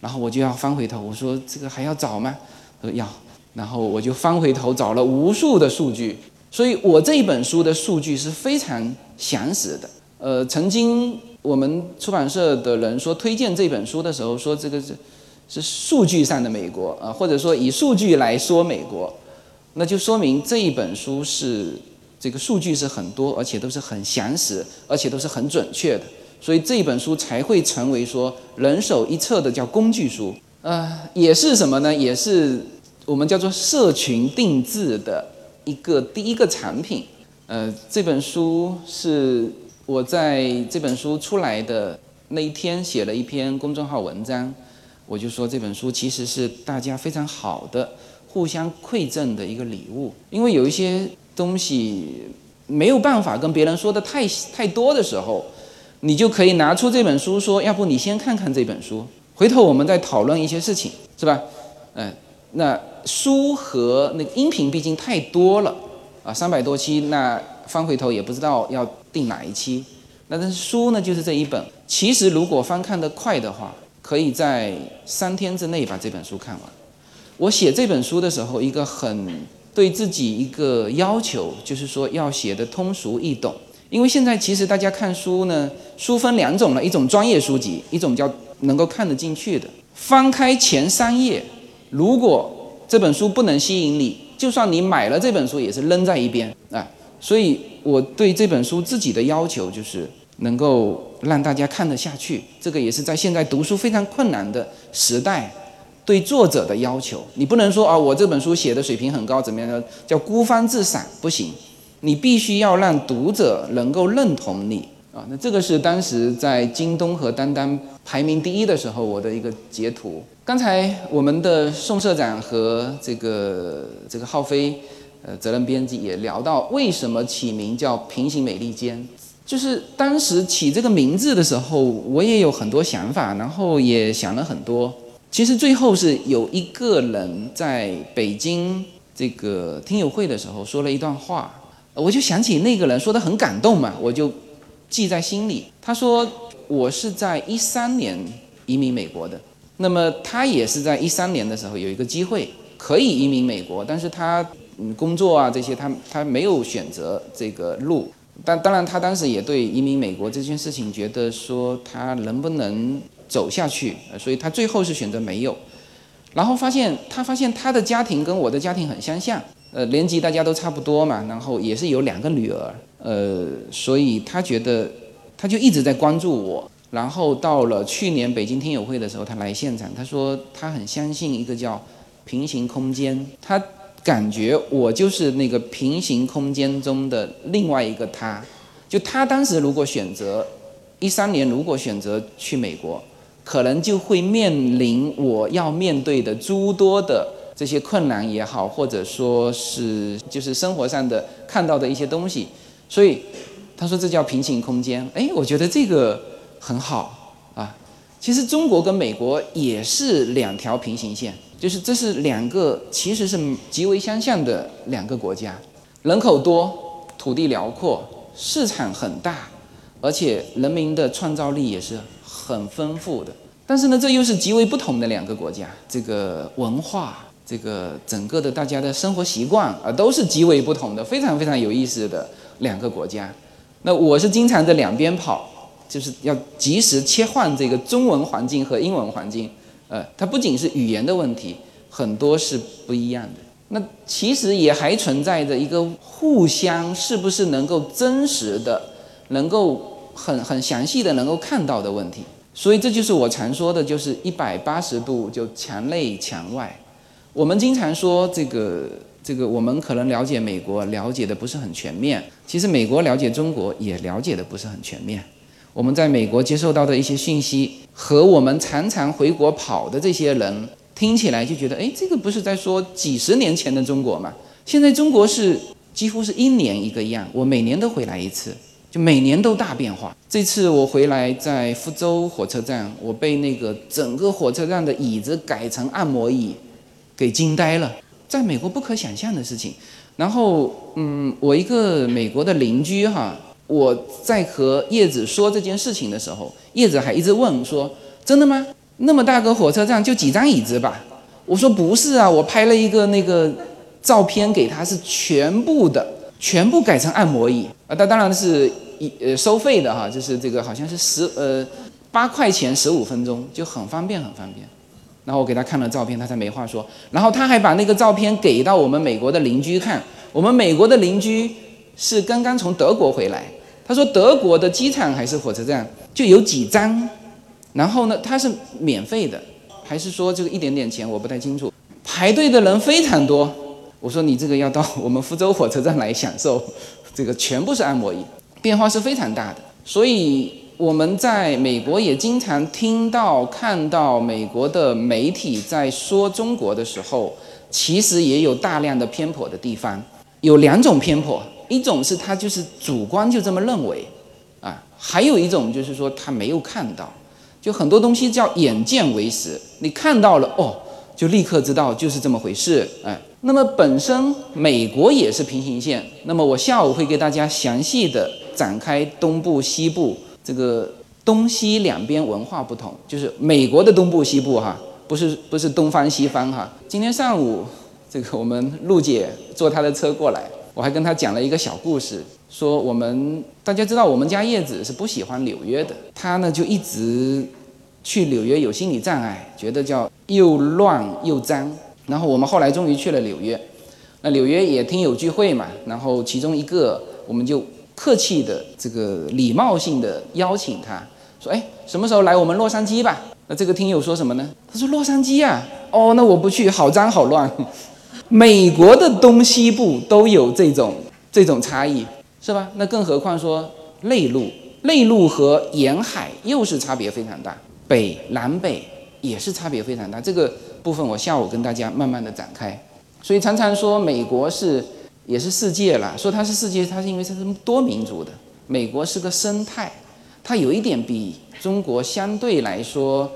然后我就要翻回头，我说这个还要找吗？他说要。然后我就翻回头找了无数的数据，所以我这一本书的数据是非常详实的。呃，曾经我们出版社的人说推荐这本书的时候，说这个是是数据上的美国啊，或者说以数据来说美国，那就说明这一本书是这个数据是很多，而且都是很详实，而且都是很准确的，所以这一本书才会成为说人手一册的叫工具书。呃，也是什么呢？也是。我们叫做社群定制的一个第一个产品，呃，这本书是我在这本书出来的那一天写了一篇公众号文章，我就说这本书其实是大家非常好的互相馈赠的一个礼物，因为有一些东西没有办法跟别人说的太太多的时候，你就可以拿出这本书说，要不你先看看这本书，回头我们再讨论一些事情，是吧？嗯，那。书和那个音频毕竟太多了啊，三百多期，那翻回头也不知道要定哪一期。那但是书呢，就是这一本。其实如果翻看的快的话，可以在三天之内把这本书看完。我写这本书的时候，一个很对自己一个要求，就是说要写的通俗易懂。因为现在其实大家看书呢，书分两种了，一种专业书籍，一种叫能够看得进去的。翻开前三页，如果这本书不能吸引你，就算你买了这本书，也是扔在一边啊。所以我对这本书自己的要求就是能够让大家看得下去。这个也是在现在读书非常困难的时代，对作者的要求。你不能说啊，我这本书写的水平很高，怎么样叫孤芳自赏不行，你必须要让读者能够认同你啊。那这个是当时在京东和当当排名第一的时候我的一个截图。刚才我们的宋社长和 [LAUGHS] 这个这个浩飞。呃，责任编辑也聊到为什么起名叫平行美利坚，就是当时起这个名字的时候，我也有很多想法，然后也想了很多。其实最后是有一个人在北京这个听友会的时候说了一段话，我就想起那个人说的很感动嘛，我就记在心里。他说我是在一三年移民美国的，那么他也是在一三年的时候有一个机会可以移民美国，但是他。工作啊这些，他他没有选择这个路，但当然他当时也对移民美国这件事情觉得说他能不能走下去，所以他最后是选择没有，然后发现他发现他的家庭跟我的家庭很相像，呃，年纪大家都差不多嘛，然后也是有两个女儿，呃，所以他觉得他就一直在关注我，然后到了去年北京听友会的时候，他来现场，他说他很相信一个叫平行空间，他。感觉我就是那个平行空间中的另外一个他，就他当时如果选择一三年如果选择去美国，可能就会面临我要面对的诸多的这些困难也好，或者说是就是生活上的看到的一些东西，所以他说这叫平行空间。哎，我觉得这个很好啊。其实中国跟美国也是两条平行线。就是这是两个其实是极为相像的两个国家，人口多，土地辽阔，市场很大，而且人民的创造力也是很丰富的。但是呢，这又是极为不同的两个国家，这个文化，这个整个的大家的生活习惯啊，都是极为不同的，非常非常有意思的两个国家。那我是经常在两边跑，就是要及时切换这个中文环境和英文环境。呃，它不仅是语言的问题，很多是不一样的。那其实也还存在着一个互相是不是能够真实的、能够很很详细的能够看到的问题。所以这就是我常说的，就是一百八十度就墙内墙外。我们经常说这个这个，我们可能了解美国了解的不是很全面，其实美国了解中国也了解的不是很全面。我们在美国接受到的一些信息，和我们常常回国跑的这些人听起来就觉得，哎，这个不是在说几十年前的中国吗？现在中国是几乎是一年一个样，我每年都回来一次，就每年都大变化。这次我回来在福州火车站，我被那个整个火车站的椅子改成按摩椅，给惊呆了，在美国不可想象的事情。然后，嗯，我一个美国的邻居哈。我在和叶子说这件事情的时候，叶子还一直问说：“真的吗？那么大个火车站就几张椅子吧？”我说：“不是啊，我拍了一个那个照片给他，是全部的，全部改成按摩椅啊。那当然是一呃收费的哈，就是这个好像是十呃八块钱十五分钟，就很方便很方便。然后我给他看了照片，他才没话说。然后他还把那个照片给到我们美国的邻居看，我们美国的邻居是刚刚从德国回来。”他说德国的机场还是火车站就有几张，然后呢，它是免费的，还是说这个一点点钱？我不太清楚。排队的人非常多。我说你这个要到我们福州火车站来享受，这个全部是按摩椅，变化是非常大的。所以我们在美国也经常听到、看到美国的媒体在说中国的时候，其实也有大量的偏颇的地方，有两种偏颇。一种是他就是主观就这么认为，啊，还有一种就是说他没有看到，就很多东西叫眼见为实，你看到了哦，就立刻知道就是这么回事，哎，那么本身美国也是平行线，那么我下午会给大家详细的展开东部西部这个东西两边文化不同，就是美国的东部西部哈，不是不是东方西方哈，今天上午这个我们陆姐坐她的车过来。我还跟他讲了一个小故事，说我们大家知道我们家叶子是不喜欢纽约的，他呢就一直去纽约有心理障碍，觉得叫又乱又脏。然后我们后来终于去了纽约，那纽约也听友聚会嘛，然后其中一个我们就客气的这个礼貌性的邀请他说，哎，什么时候来我们洛杉矶吧？那这个听友说什么呢？他说洛杉矶啊，哦，那我不去，好脏好乱。美国的东西部都有这种这种差异，是吧？那更何况说内陆，内陆和沿海又是差别非常大，北南北也是差别非常大。这个部分我下午跟大家慢慢的展开。所以常常说美国是也是世界了，说它是世界，它是因为它是多民族的。美国是个生态，它有一点比中国相对来说。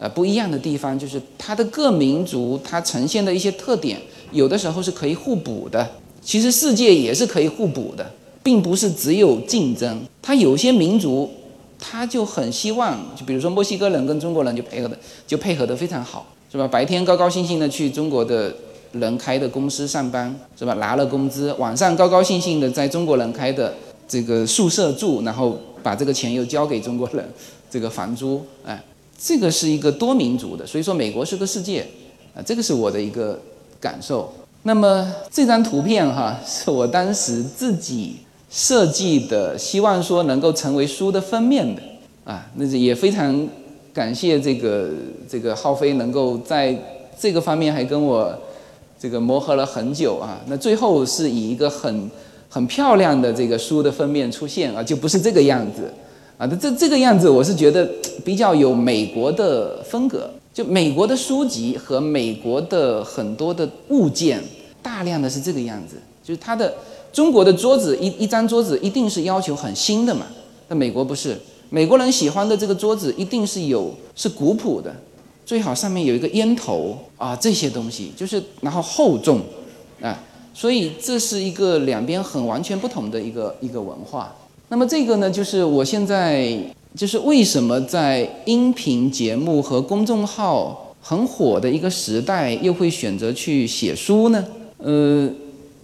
呃，不一样的地方就是它的各民族它呈现的一些特点，有的时候是可以互补的。其实世界也是可以互补的，并不是只有竞争。它有些民族，他就很希望，就比如说墨西哥人跟中国人就配合的就配合的非常好，是吧？白天高高兴兴的去中国的人开的公司上班，是吧？拿了工资，晚上高高兴兴的在中国人开的这个宿舍住，然后把这个钱又交给中国人，这个房租，哎。这个是一个多民族的，所以说美国是个世界，啊，这个是我的一个感受。那么这张图片哈，[LAUGHS] 是我当时自己设计的，希望说能够成为书的封面的，啊，那也非常感谢这个这个浩飞能够在这个方面还跟我这个磨合了很久啊。那最后是以一个很很漂亮的这个书的封面出现啊，就不是这个样子。啊，这这个样子，我是觉得比较有美国的风格。就美国的书籍和美国的很多的物件，大量的是这个样子。就是它的中国的桌子一一张桌子一定是要求很新的嘛，那美国不是，美国人喜欢的这个桌子一定是有是古朴的，最好上面有一个烟头啊这些东西，就是然后厚重啊，所以这是一个两边很完全不同的一个一个文化。那么这个呢，就是我现在就是为什么在音频节目和公众号很火的一个时代，又会选择去写书呢？呃，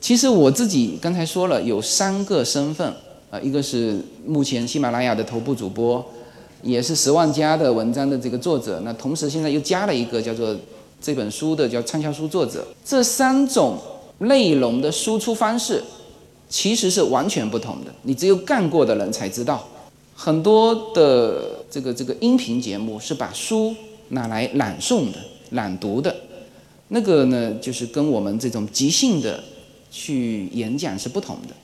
其实我自己刚才说了，有三个身份啊，一个是目前喜马拉雅的头部主播，也是十万加的文章的这个作者，那同时现在又加了一个叫做这本书的叫畅销书作者，这三种内容的输出方式。其实是完全不同的，你只有干过的人才知道。很多的这个这个音频节目是把书拿来朗诵的、朗读的，那个呢就是跟我们这种即兴的去演讲是不同的。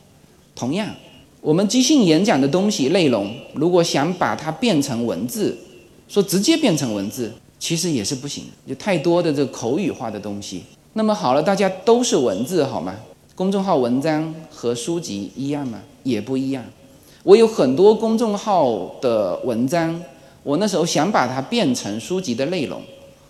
同样，我们即兴演讲的东西内容，如果想把它变成文字，说直接变成文字，其实也是不行，有太多的这口语化的东西。那么好了，大家都是文字，好吗？公众号文章和书籍一样吗？也不一样。我有很多公众号的文章，我那时候想把它变成书籍的内容，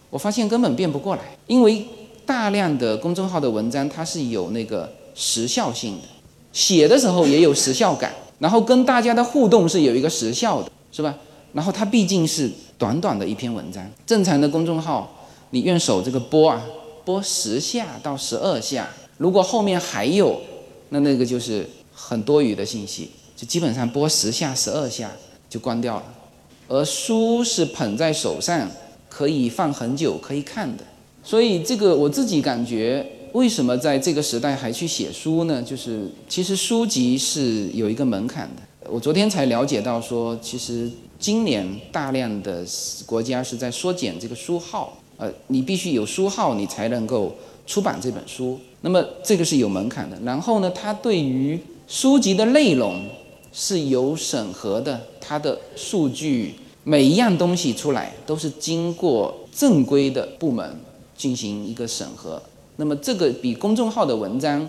我发现根本变不过来，因为大量的公众号的文章它是有那个时效性的，写的时候也有时效感，然后跟大家的互动是有一个时效的，是吧？然后它毕竟是短短的一篇文章，正常的公众号你用手这个播啊，播十下到十二下。如果后面还有，那那个就是很多余的信息，基本上播十下、十二下就关掉了。而书是捧在手上，可以放很久，可以看的。所以这个我自己感觉，为什么在这个时代还去写书呢？就是其实书籍是有一个门槛的。我昨天才了解到说，其实今年大量的国家是在缩减这个书号，呃，你必须有书号，你才能够出版这本书。那么这个是有门槛的，然后呢，它对于书籍的内容是有审核的，它的数据每一样东西出来都是经过正规的部门进行一个审核。那么这个比公众号的文章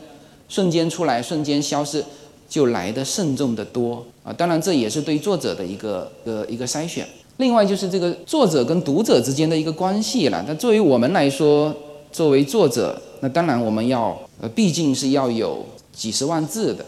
瞬间出来、瞬间消失就来的慎重的多啊！当然这也是对作者的一个呃一个筛选。另外就是这个作者跟读者之间的一个关系了。那作为我们来说，作为作者。那当然，我们要呃，毕竟是要有几十万字的，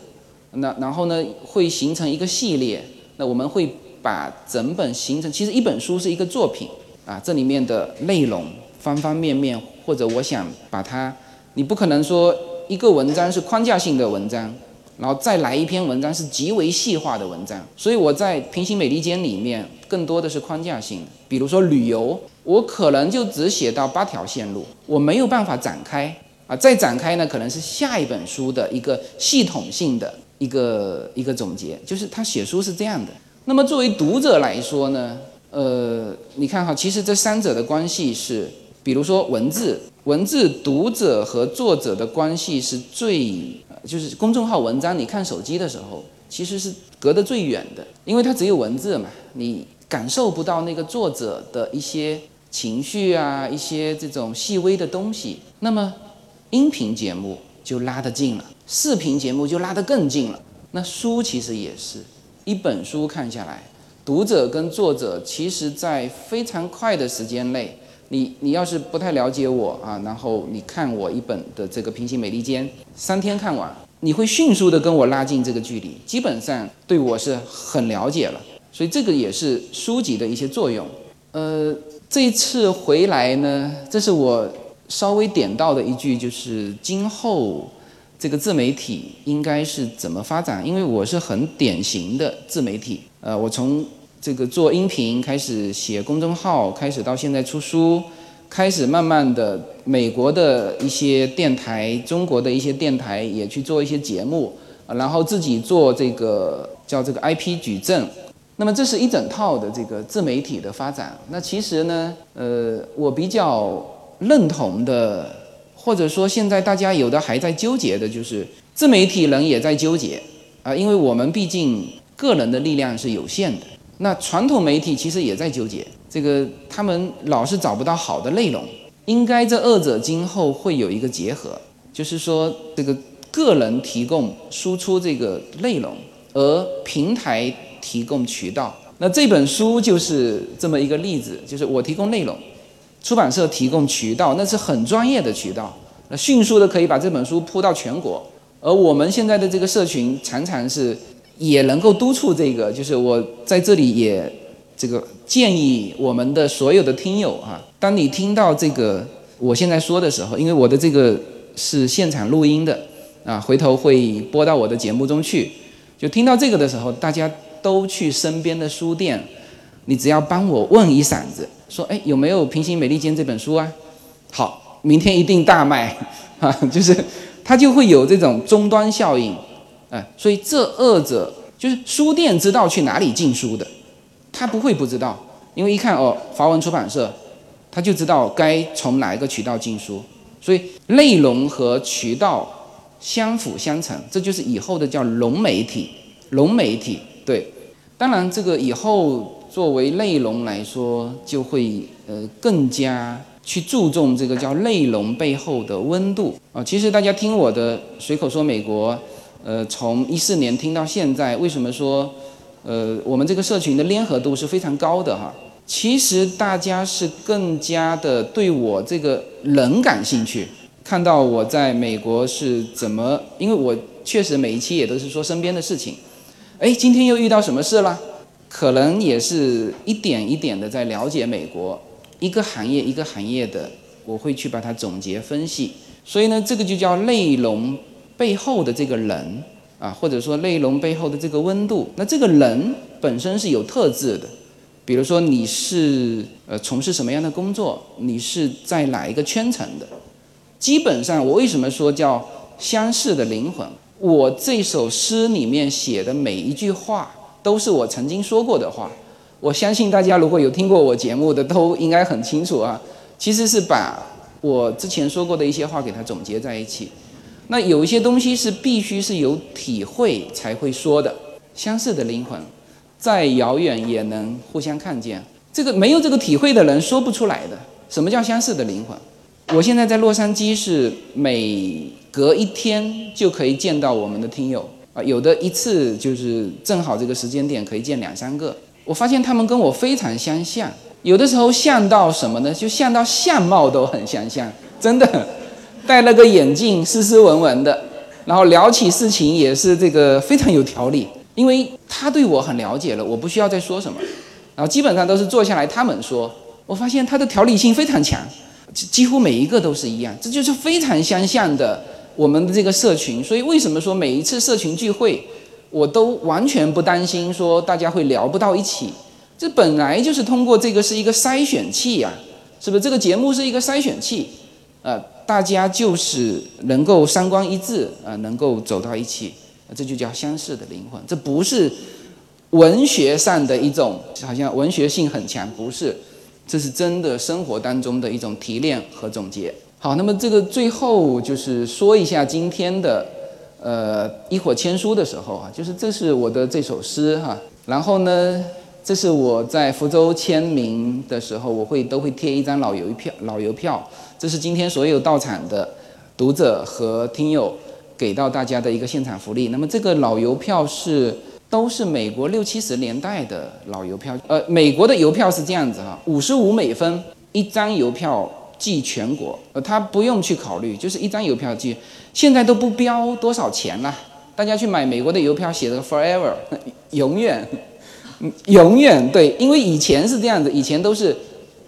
那然后呢，会形成一个系列。那我们会把整本形成，其实一本书是一个作品啊，这里面的内容方方面面，或者我想把它，你不可能说一个文章是框架性的文章，然后再来一篇文章是极为细化的文章。所以我在平行美利坚里面更多的是框架性，比如说旅游，我可能就只写到八条线路，我没有办法展开。啊，再展开呢，可能是下一本书的一个系统性的一个一个总结，就是他写书是这样的。那么作为读者来说呢，呃，你看哈，其实这三者的关系是，比如说文字，文字读者和作者的关系是最，就是公众号文章，你看手机的时候，其实是隔得最远的，因为它只有文字嘛，你感受不到那个作者的一些情绪啊，一些这种细微的东西。那么，音频节目就拉得近了，视频节目就拉得更近了。那书其实也是。一本书看下来，读者跟作者其实，在非常快的时间内，你你要是不太了解我啊，然后你看我一本的这个《平行美利坚》，三天看完，你会迅速的跟我拉近这个距离，基本上对我是很了解了。所以这个也是书籍的一些作用。呃，这一次回来呢，这是我稍微点到的一句，就是今后。这个自媒体应该是怎么发展？因为我是很典型的自媒体，呃，我从这个做音频开始写公众号，开始到现在出书，开始慢慢的美国的一些电台、中国的一些电台也去做一些节目，然后自己做这个叫这个 IP 矩阵，那么这是一整套的这个自媒体的发展。那其实呢，呃，我比较认同的。或者说，现在大家有的还在纠结的，就是自媒体人也在纠结啊，因为我们毕竟个人的力量是有限的。那传统媒体其实也在纠结，这个他们老是找不到好的内容。应该这二者今后会有一个结合，就是说这个个人提供输出这个内容，而平台提供渠道。那这本书就是这么一个例子，就是我提供内容。出版社提供渠道，那是很专业的渠道，那迅速的可以把这本书铺到全国。而我们现在的这个社群，常常是也能够督促这个，就是我在这里也这个建议我们的所有的听友啊，当你听到这个我现在说的时候，因为我的这个是现场录音的啊，回头会播到我的节目中去，就听到这个的时候，大家都去身边的书店，你只要帮我问一嗓子。说哎，有没有《平行美利坚》这本书啊？好，明天一定大卖 [LAUGHS] 啊！就是它就会有这种终端效应，哎，所以这二者就是书店知道去哪里进书的，他不会不知道，因为一看哦，华文出版社，他就知道该从哪一个渠道进书，所以内容和渠道相辅相成，这就是以后的叫融媒体，融媒体对，当然这个以后。作为内容来说，就会呃更加去注重这个叫内容背后的温度啊。其实大家听我的随口说美国，呃，从一四年听到现在，为什么说呃我们这个社群的粘合度是非常高的哈？其实大家是更加的对我这个人感兴趣，看到我在美国是怎么，因为我确实每一期也都是说身边的事情，哎，今天又遇到什么事了？可能也是一点一点的在了解美国一个行业一个行业的，我会去把它总结分析。所以呢，这个就叫内容背后的这个人啊，或者说内容背后的这个温度。那这个人本身是有特质的，比如说你是呃从事什么样的工作，你是在哪一个圈层的。基本上，我为什么说叫相似的灵魂？我这首诗里面写的每一句话。都是我曾经说过的话，我相信大家如果有听过我节目的，都应该很清楚啊。其实是把我之前说过的一些话给它总结在一起。那有一些东西是必须是有体会才会说的，相似的灵魂，再遥远也能互相看见。这个没有这个体会的人说不出来的。什么叫相似的灵魂？我现在在洛杉矶，是每隔一天就可以见到我们的听友。啊，有的一次就是正好这个时间点可以见两三个。我发现他们跟我非常相像，有的时候像到什么呢？就像到相貌都很相像，真的，戴了个眼镜，斯斯文文的，然后聊起事情也是这个非常有条理。因为他对我很了解了，我不需要再说什么，然后基本上都是坐下来他们说。我发现他的条理性非常强，几乎每一个都是一样，这就是非常相像的。我们的这个社群，所以为什么说每一次社群聚会，我都完全不担心说大家会聊不到一起？这本来就是通过这个是一个筛选器呀，是不是？这个节目是一个筛选器，呃，大家就是能够三观一致啊、能够走到一起，这就叫相似的灵魂。这不是文学上的一种，好像文学性很强，不是，这是真的生活当中的一种提炼和总结。好，那么这个最后就是说一下今天的，呃，一会儿签书的时候啊，就是这是我的这首诗哈，然后呢，这是我在福州签名的时候，我会都会贴一张老邮票，老邮票，这是今天所有到场的读者和听友给到大家的一个现场福利。那么这个老邮票是都是美国六七十年代的老邮票，呃，美国的邮票是这样子哈，五十五美分一张邮票。寄全国，呃，他不用去考虑，就是一张邮票寄，现在都不标多少钱了。大家去买美国的邮票，写的 forever，[LAUGHS] 永远，[LAUGHS] 永远对，因为以前是这样子，以前都是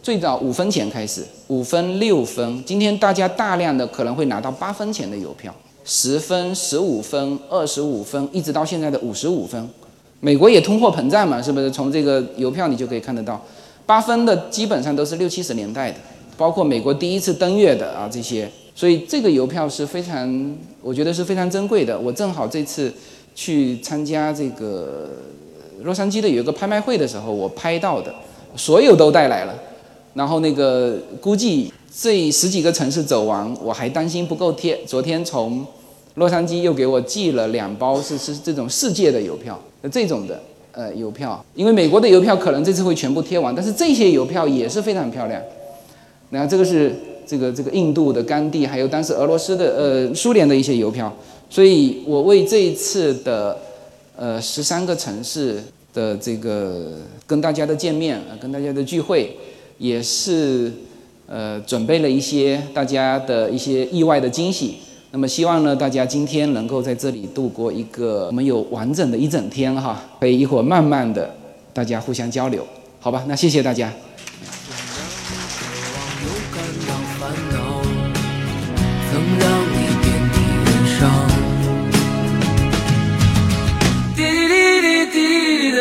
最早五分钱开始，五分六分，今天大家大量的可能会拿到八分钱的邮票，十分、十五分、二十五分，一直到现在的五十五分。美国也通货膨胀嘛，是不是？从这个邮票你就可以看得到，八分的基本上都是六七十年代的。包括美国第一次登月的啊这些，所以这个邮票是非常，我觉得是非常珍贵的。我正好这次去参加这个洛杉矶的有一个拍卖会的时候，我拍到的，所有都带来了。然后那个估计这十几个城市走完，我还担心不够贴。昨天从洛杉矶又给我寄了两包，是是这种世界的邮票，这种的呃邮票，因为美国的邮票可能这次会全部贴完，但是这些邮票也是非常漂亮。然后这个是这个这个印度的甘地，还有当时俄罗斯的呃苏联的一些邮票，所以我为这一次的呃十三个城市的这个跟大家的见面啊，跟大家的聚会，也是呃准备了一些大家的一些意外的惊喜。那么希望呢，大家今天能够在这里度过一个我们有完整的一整天哈，可以一会儿慢慢的大家互相交流，好吧？那谢谢大家。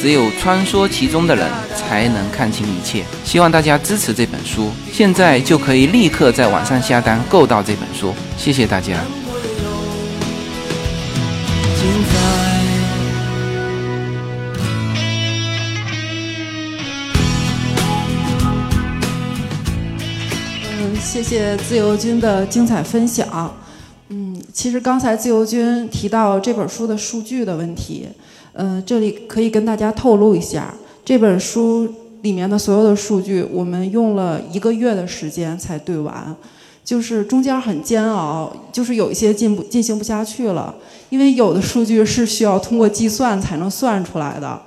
只有穿梭其中的人才能看清一切。希望大家支持这本书，现在就可以立刻在网上下单购到这本书。谢谢大家。
嗯，谢谢自由军的精彩分享。嗯，其实刚才自由军提到这本书的数据的问题。嗯，这里可以跟大家透露一下，这本书里面的所有的数据，我们用了一个月的时间才对完，就是中间很煎熬，就是有一些进不进行不下去了，因为有的数据是需要通过计算才能算出来的。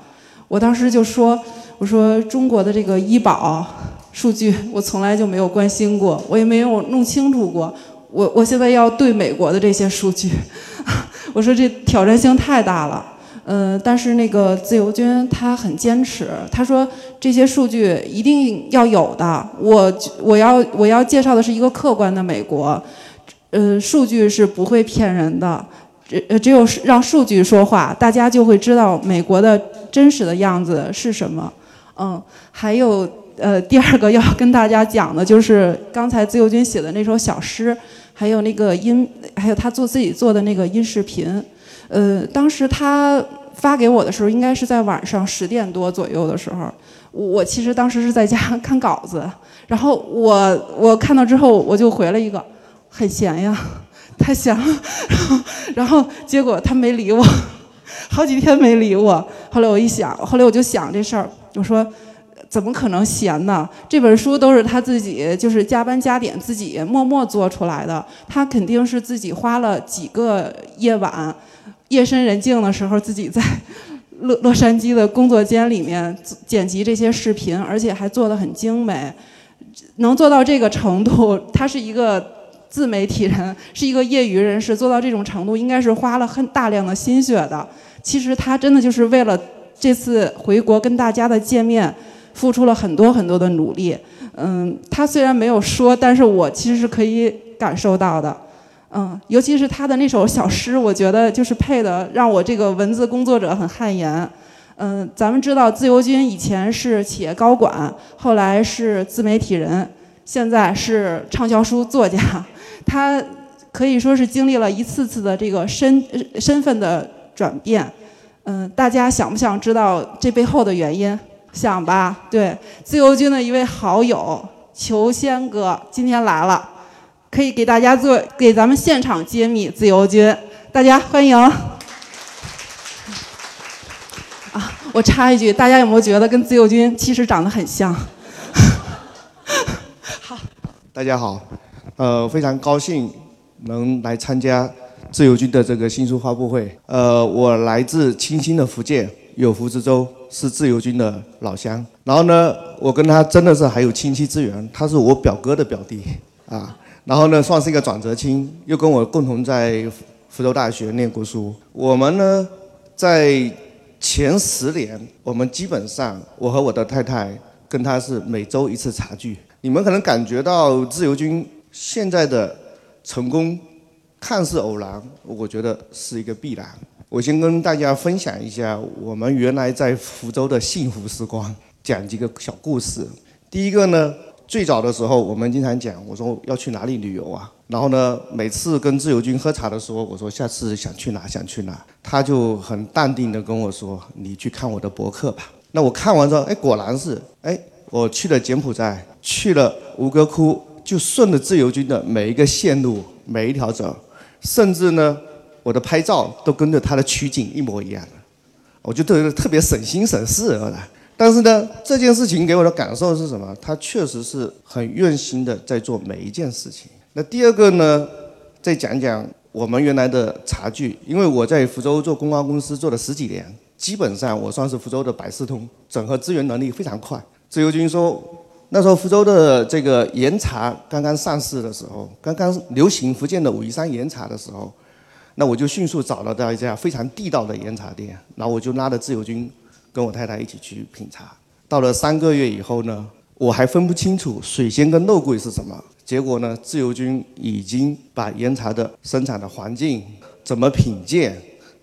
我当时就说，我说中国的这个医保数据，我从来就没有关心过，我也没有弄清楚过，我我现在要对美国的这些数据，[LAUGHS] 我说这挑战性太大了。嗯，但是那个自由军他很坚持，他说这些数据一定要有的。我我要我要介绍的是一个客观的美国，呃，数据是不会骗人的，只呃只有让数据说话，大家就会知道美国的真实的样子是什么。嗯，还有呃，第二个要跟大家讲的就是刚才自由军写的那首小诗，还有那个音，还有他做自己做的那个音视频，呃，当时他。发给我的时候，应该是在晚上十点多左右的时候。我其实当时是在家看稿子，然后我我看到之后，我就回了一个“很闲呀，[LAUGHS] 太闲了”。[LAUGHS] 然后结果他没理我，[LAUGHS] 好几天没理我。后来我一想，后来我就想这事儿，我说怎么可能闲呢？这本书都是他自己就是加班加点自己默默做出来的，他肯定是自己花了几个夜晚。夜深人静的时候，自己在洛洛杉矶的工作间里面剪辑这些视频，而且还做得很精美，能做到这个程度，[LAUGHS] 他是一个自媒体人，是一个业余人士，做到这种程度，应该是花了很大量的心血的。其实他真的就是为了这次回国跟大家的见面，付出了很多很多的努力。嗯，他虽然没有说，但是我其实是可以感受到的。嗯，尤其是他的那首小诗，我觉得就是配的让我这个文字工作者很汗颜。嗯，咱们知道自由军以前是企业高管，后来是自媒体人，现在是畅销书作家。他可以说是经历了一次次的这个身身份的转变。嗯，大家想不想知道这背后的原因？想吧。对，自由军的一位好友裘仙哥今天来了。可以给大家做给咱们现场揭秘自由军，大家欢迎。啊，我插一句，大家有没有觉得跟自由军其实长得很像？[LAUGHS] 好，
大家好，呃，非常高兴能来参加自由军的这个新书发布会。呃，我来自清新的福建有福之州，是自由军的老乡。然后呢，我跟他真的是还有亲戚之缘，他是我表哥的表弟啊。然后呢，算是一个转折亲，又跟我共同在福州大学念过书。我们呢，在前十年，我们基本上我和我的太太跟他是每周一次茶聚。你们可能感觉到自由军现在的成功看似偶然，我觉得是一个必然。我先跟大家分享一下我们原来在福州的幸福时光，讲几个小故事。第一个呢。最早的时候，我们经常讲，我说要去哪里旅游啊？然后呢，每次跟自由军喝茶的时候，我说下次想去哪想去哪，他就很淡定的跟我说，你去看我的博客吧。那我看完之后，哎，果然是，哎，我去了柬埔寨，去了吴哥窟，就顺着自由军的每一个线路，每一条走，甚至呢，我的拍照都跟着他的取景一模一样的，我就特别特别省心省事来。但是呢，这件事情给我的感受是什么？他确实是很用心的在做每一件事情。那第二个呢，再讲讲我们原来的茶具，因为我在福州做公关公司做了十几年，基本上我算是福州的百事通，整合资源能力非常快。自由军说，那时候福州的这个岩茶刚刚上市的时候，刚刚流行福建的武夷山岩茶的时候，那我就迅速找了到一家非常地道的岩茶店，然后我就拉着自由军。跟我太太一起去品茶，到了三个月以后呢，我还分不清楚水仙跟肉桂是什么。结果呢，自由军已经把岩茶的生产的环境、怎么品鉴，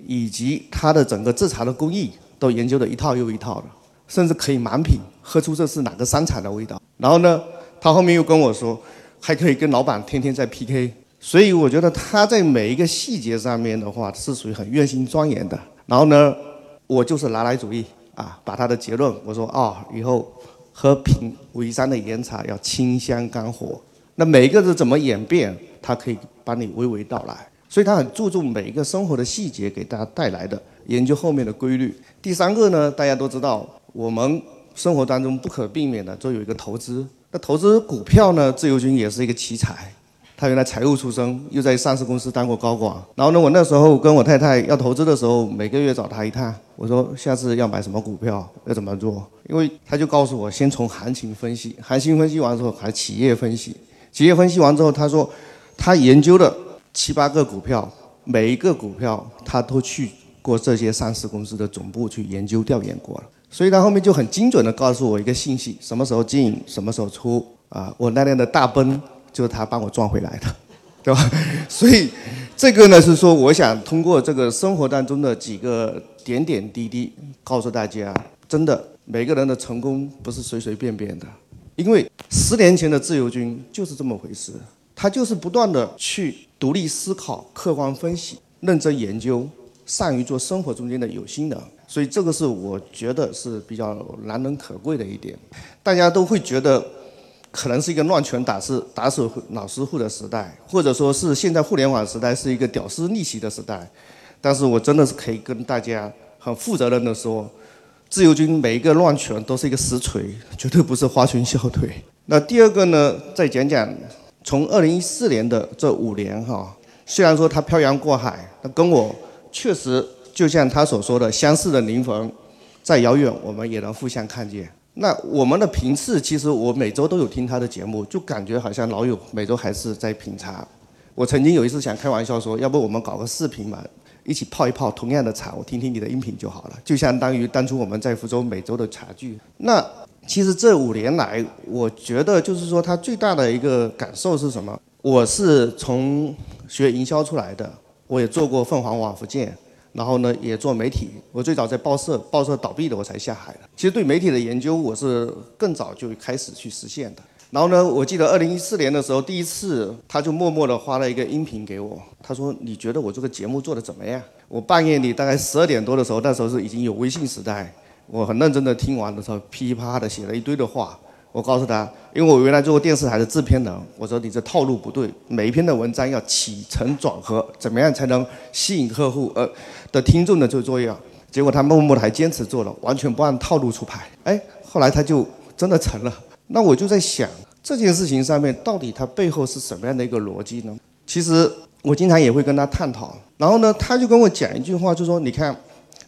以及它的整个制茶的工艺都研究的一套又一套的，甚至可以盲品，喝出这是哪个山产的味道。然后呢，他后面又跟我说，还可以跟老板天天在 PK。所以我觉得他在每一个细节上面的话，是属于很用心钻研的。然后呢，我就是拿来主义。啊，把他的结论我说啊，以后喝品武夷山的岩茶要清香甘活。那每一个是怎么演变，他可以帮你娓娓道来。所以他很注重每一个生活的细节给大家带来的研究后面的规律。第三个呢，大家都知道，我们生活当中不可避免的都有一个投资。那投资股票呢，自由军也是一个奇才。他原来财务出身，又在上市公司当过高管。然后呢，我那时候跟我太太要投资的时候，每个月找他一趟。我说下次要买什么股票，要怎么做？因为他就告诉我，先从行情分析，行情分析完之后还企业分析，企业分析完之后，他说他研究了七八个股票，每一个股票他都去过这些上市公司的总部去研究调研过了。所以他后面就很精准的告诉我一个信息：什么时候进，什么时候出。啊，我那辆的大奔。就是他帮我赚回来的，[LAUGHS] 对吧？[LAUGHS] 所以这个呢是说，我想通过这个生活当中的几个点点滴滴，告诉大家，真的每个人的成功不是随随便便的。因为十年前的自由军就是这么回事，他就是不断的去独立思考、客观分析、认真研究，善于做生活中间的有心人。所以这个是我觉得是比较难能可贵的一点。大家都会觉得。可能是一个乱拳打死打死老师傅的时代，或者说是现在互联网时代是一个屌丝逆袭的时代。但是我真的是可以跟大家很负责任的说，自由军每一个乱拳都是一个实锤，绝对不是花拳绣腿。那第二个呢，再讲讲从二零一四年的这五年哈，虽然说他漂洋过海，那跟我确实就像他所说的相似的灵魂，再遥远我们也能互相看见。那我们的频次，其实我每周都有听他的节目，就感觉好像老友每周还是在品茶。我曾经有一次想开玩笑说，要不我们搞个视频嘛，一起泡一泡同样的茶，我听听你的音频就好了，就相当于当初我们在福州每周的茶具。那其实这五年来，我觉得就是说，他最大的一个感受是什么？我是从学营销出来的，我也做过凤凰网福建，然后呢也做媒体。我最早在报社，报社倒闭了我才下海的。其实对媒体的研究，我是更早就开始去实现的。然后呢，我记得二零一四年的时候，第一次他就默默地发了一个音频给我，他说：“你觉得我这个节目做的怎么样？”我半夜里大概十二点多的时候，那时候是已经有微信时代，我很认真的听完的时候，噼里啪啦的写了一堆的话。我告诉他，因为我原来做过电视台的制片人，我说你这套路不对，每一篇的文章要起承转合，怎么样才能吸引客户呃的听众的这个作用？结果他默默的还坚持做了，完全不按套路出牌。哎，后来他就真的成了。那我就在想这件事情上面，到底它背后是什么样的一个逻辑呢？其实我经常也会跟他探讨。然后呢，他就跟我讲一句话，就说你看，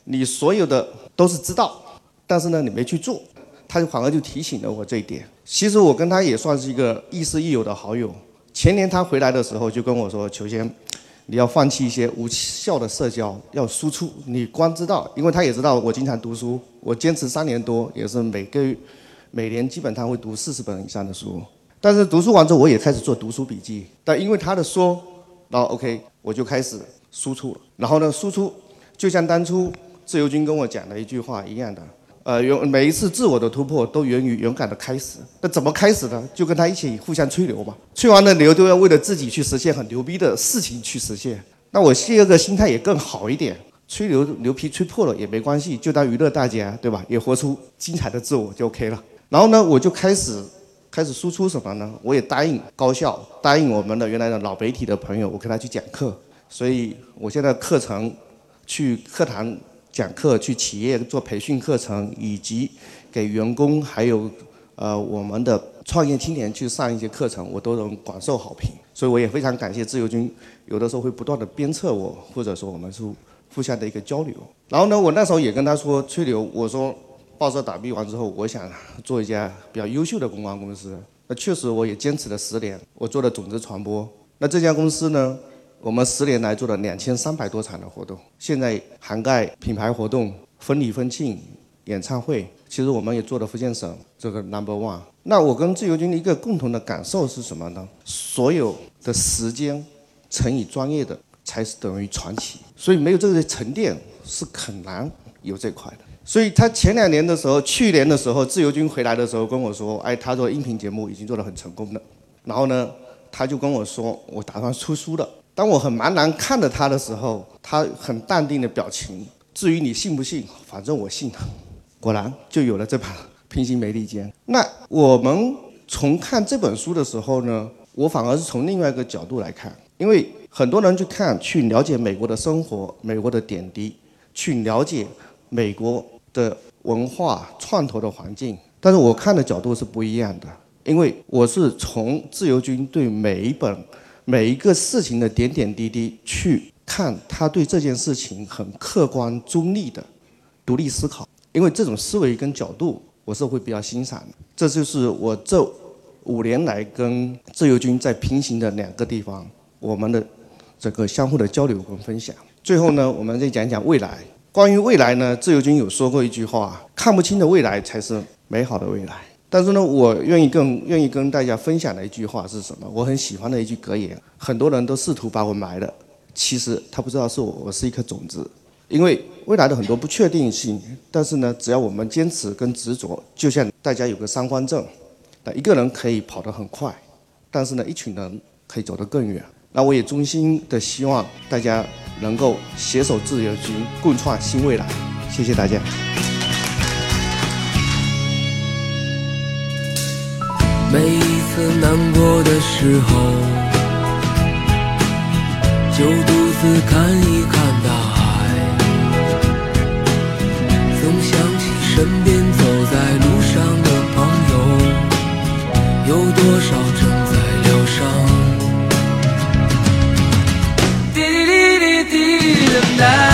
你所有的都是知道，但是呢，你没去做。他就反而就提醒了我这一点。其实我跟他也算是一个亦师亦友的好友。前年他回来的时候就跟我说：“裘先，你要放弃一些无效的社交，要输出。你光知道，因为他也知道我经常读书，我坚持三年多，也是每个月、每年基本上会读四十本以上的书。但是读书完之后，我也开始做读书笔记。但因为他的说，然后 OK，我就开始输出了。然后呢，输出就像当初自由军跟我讲的一句话一样的。”呃，勇每一次自我的突破都源于勇敢的开始。那怎么开始呢？就跟他一起互相吹牛嘛。吹完了牛都要为了自己去实现很牛逼的事情去实现。那我第二个心态也更好一点，吹牛牛皮吹破了也没关系，就当娱乐大家，对吧？也活出精彩的自我就 OK 了。然后呢，我就开始开始输出什么呢？我也答应高校，答应我们的原来的老媒体的朋友，我跟他去讲课。所以我现在课程去课堂。讲课去企业做培训课程，以及给员工还有呃我们的创业青年去上一些课程，我都能广受好评。所以我也非常感谢自由军，有的时候会不断的鞭策我，或者说我们是互相的一个交流。然后呢，我那时候也跟他说吹牛，我说报社倒闭完之后，我想做一家比较优秀的公关公司。那确实我也坚持了十年，我做了种子传播。那这家公司呢？我们十年来做了两千三百多场的活动，现在涵盖品牌活动、婚礼婚庆、演唱会。其实我们也做了福建省这个 number one。那我跟自由军的一个共同的感受是什么呢？所有的时间乘以专业的，才是等于传奇。所以没有这个沉淀，是很难有这块的。所以他前两年的时候，去年的时候，自由军回来的时候跟我说：“哎，他做音频节目已经做得很成功了。”然后呢，他就跟我说：“我打算出书了。”当我很茫然看着他的时候，他很淡定的表情。至于你信不信，反正我信了。果然就有了这把《平行美利坚》。那我们从看这本书的时候呢，我反而是从另外一个角度来看，因为很多人去看、去了解美国的生活、美国的点滴，去了解美国的文化创投的环境。但是我看的角度是不一样的，因为我是从自由军对每一本。每一个事情的点点滴滴，去看他对这件事情很客观中立的独立思考，因为这种思维跟角度，我是会比较欣赏的。这就是我这五年来跟自由军在平行的两个地方，我们的这个相互的交流跟分享。最后呢，我们再讲讲未来。关于未来呢，自由军有说过一句话：看不清的未来才是美好的未来。但是呢，我愿意更愿意跟大家分享的一句话是什么？我很喜欢的一句格言。很多人都试图把我埋了，其实他不知道是我，我是一颗种子。因为未来的很多不确定性，但是呢，只要我们坚持跟执着，就像大家有个三观正，那一个人可以跑得很快，但是呢，一群人可以走得更远。那我也衷心的希望大家能够携手自由军，共创新未来。谢谢大家。
每一次难过的时候，就独自看一看大海，总想起身边走在路上的朋友，有多少正在疗伤。滴滴滴滴滴等待。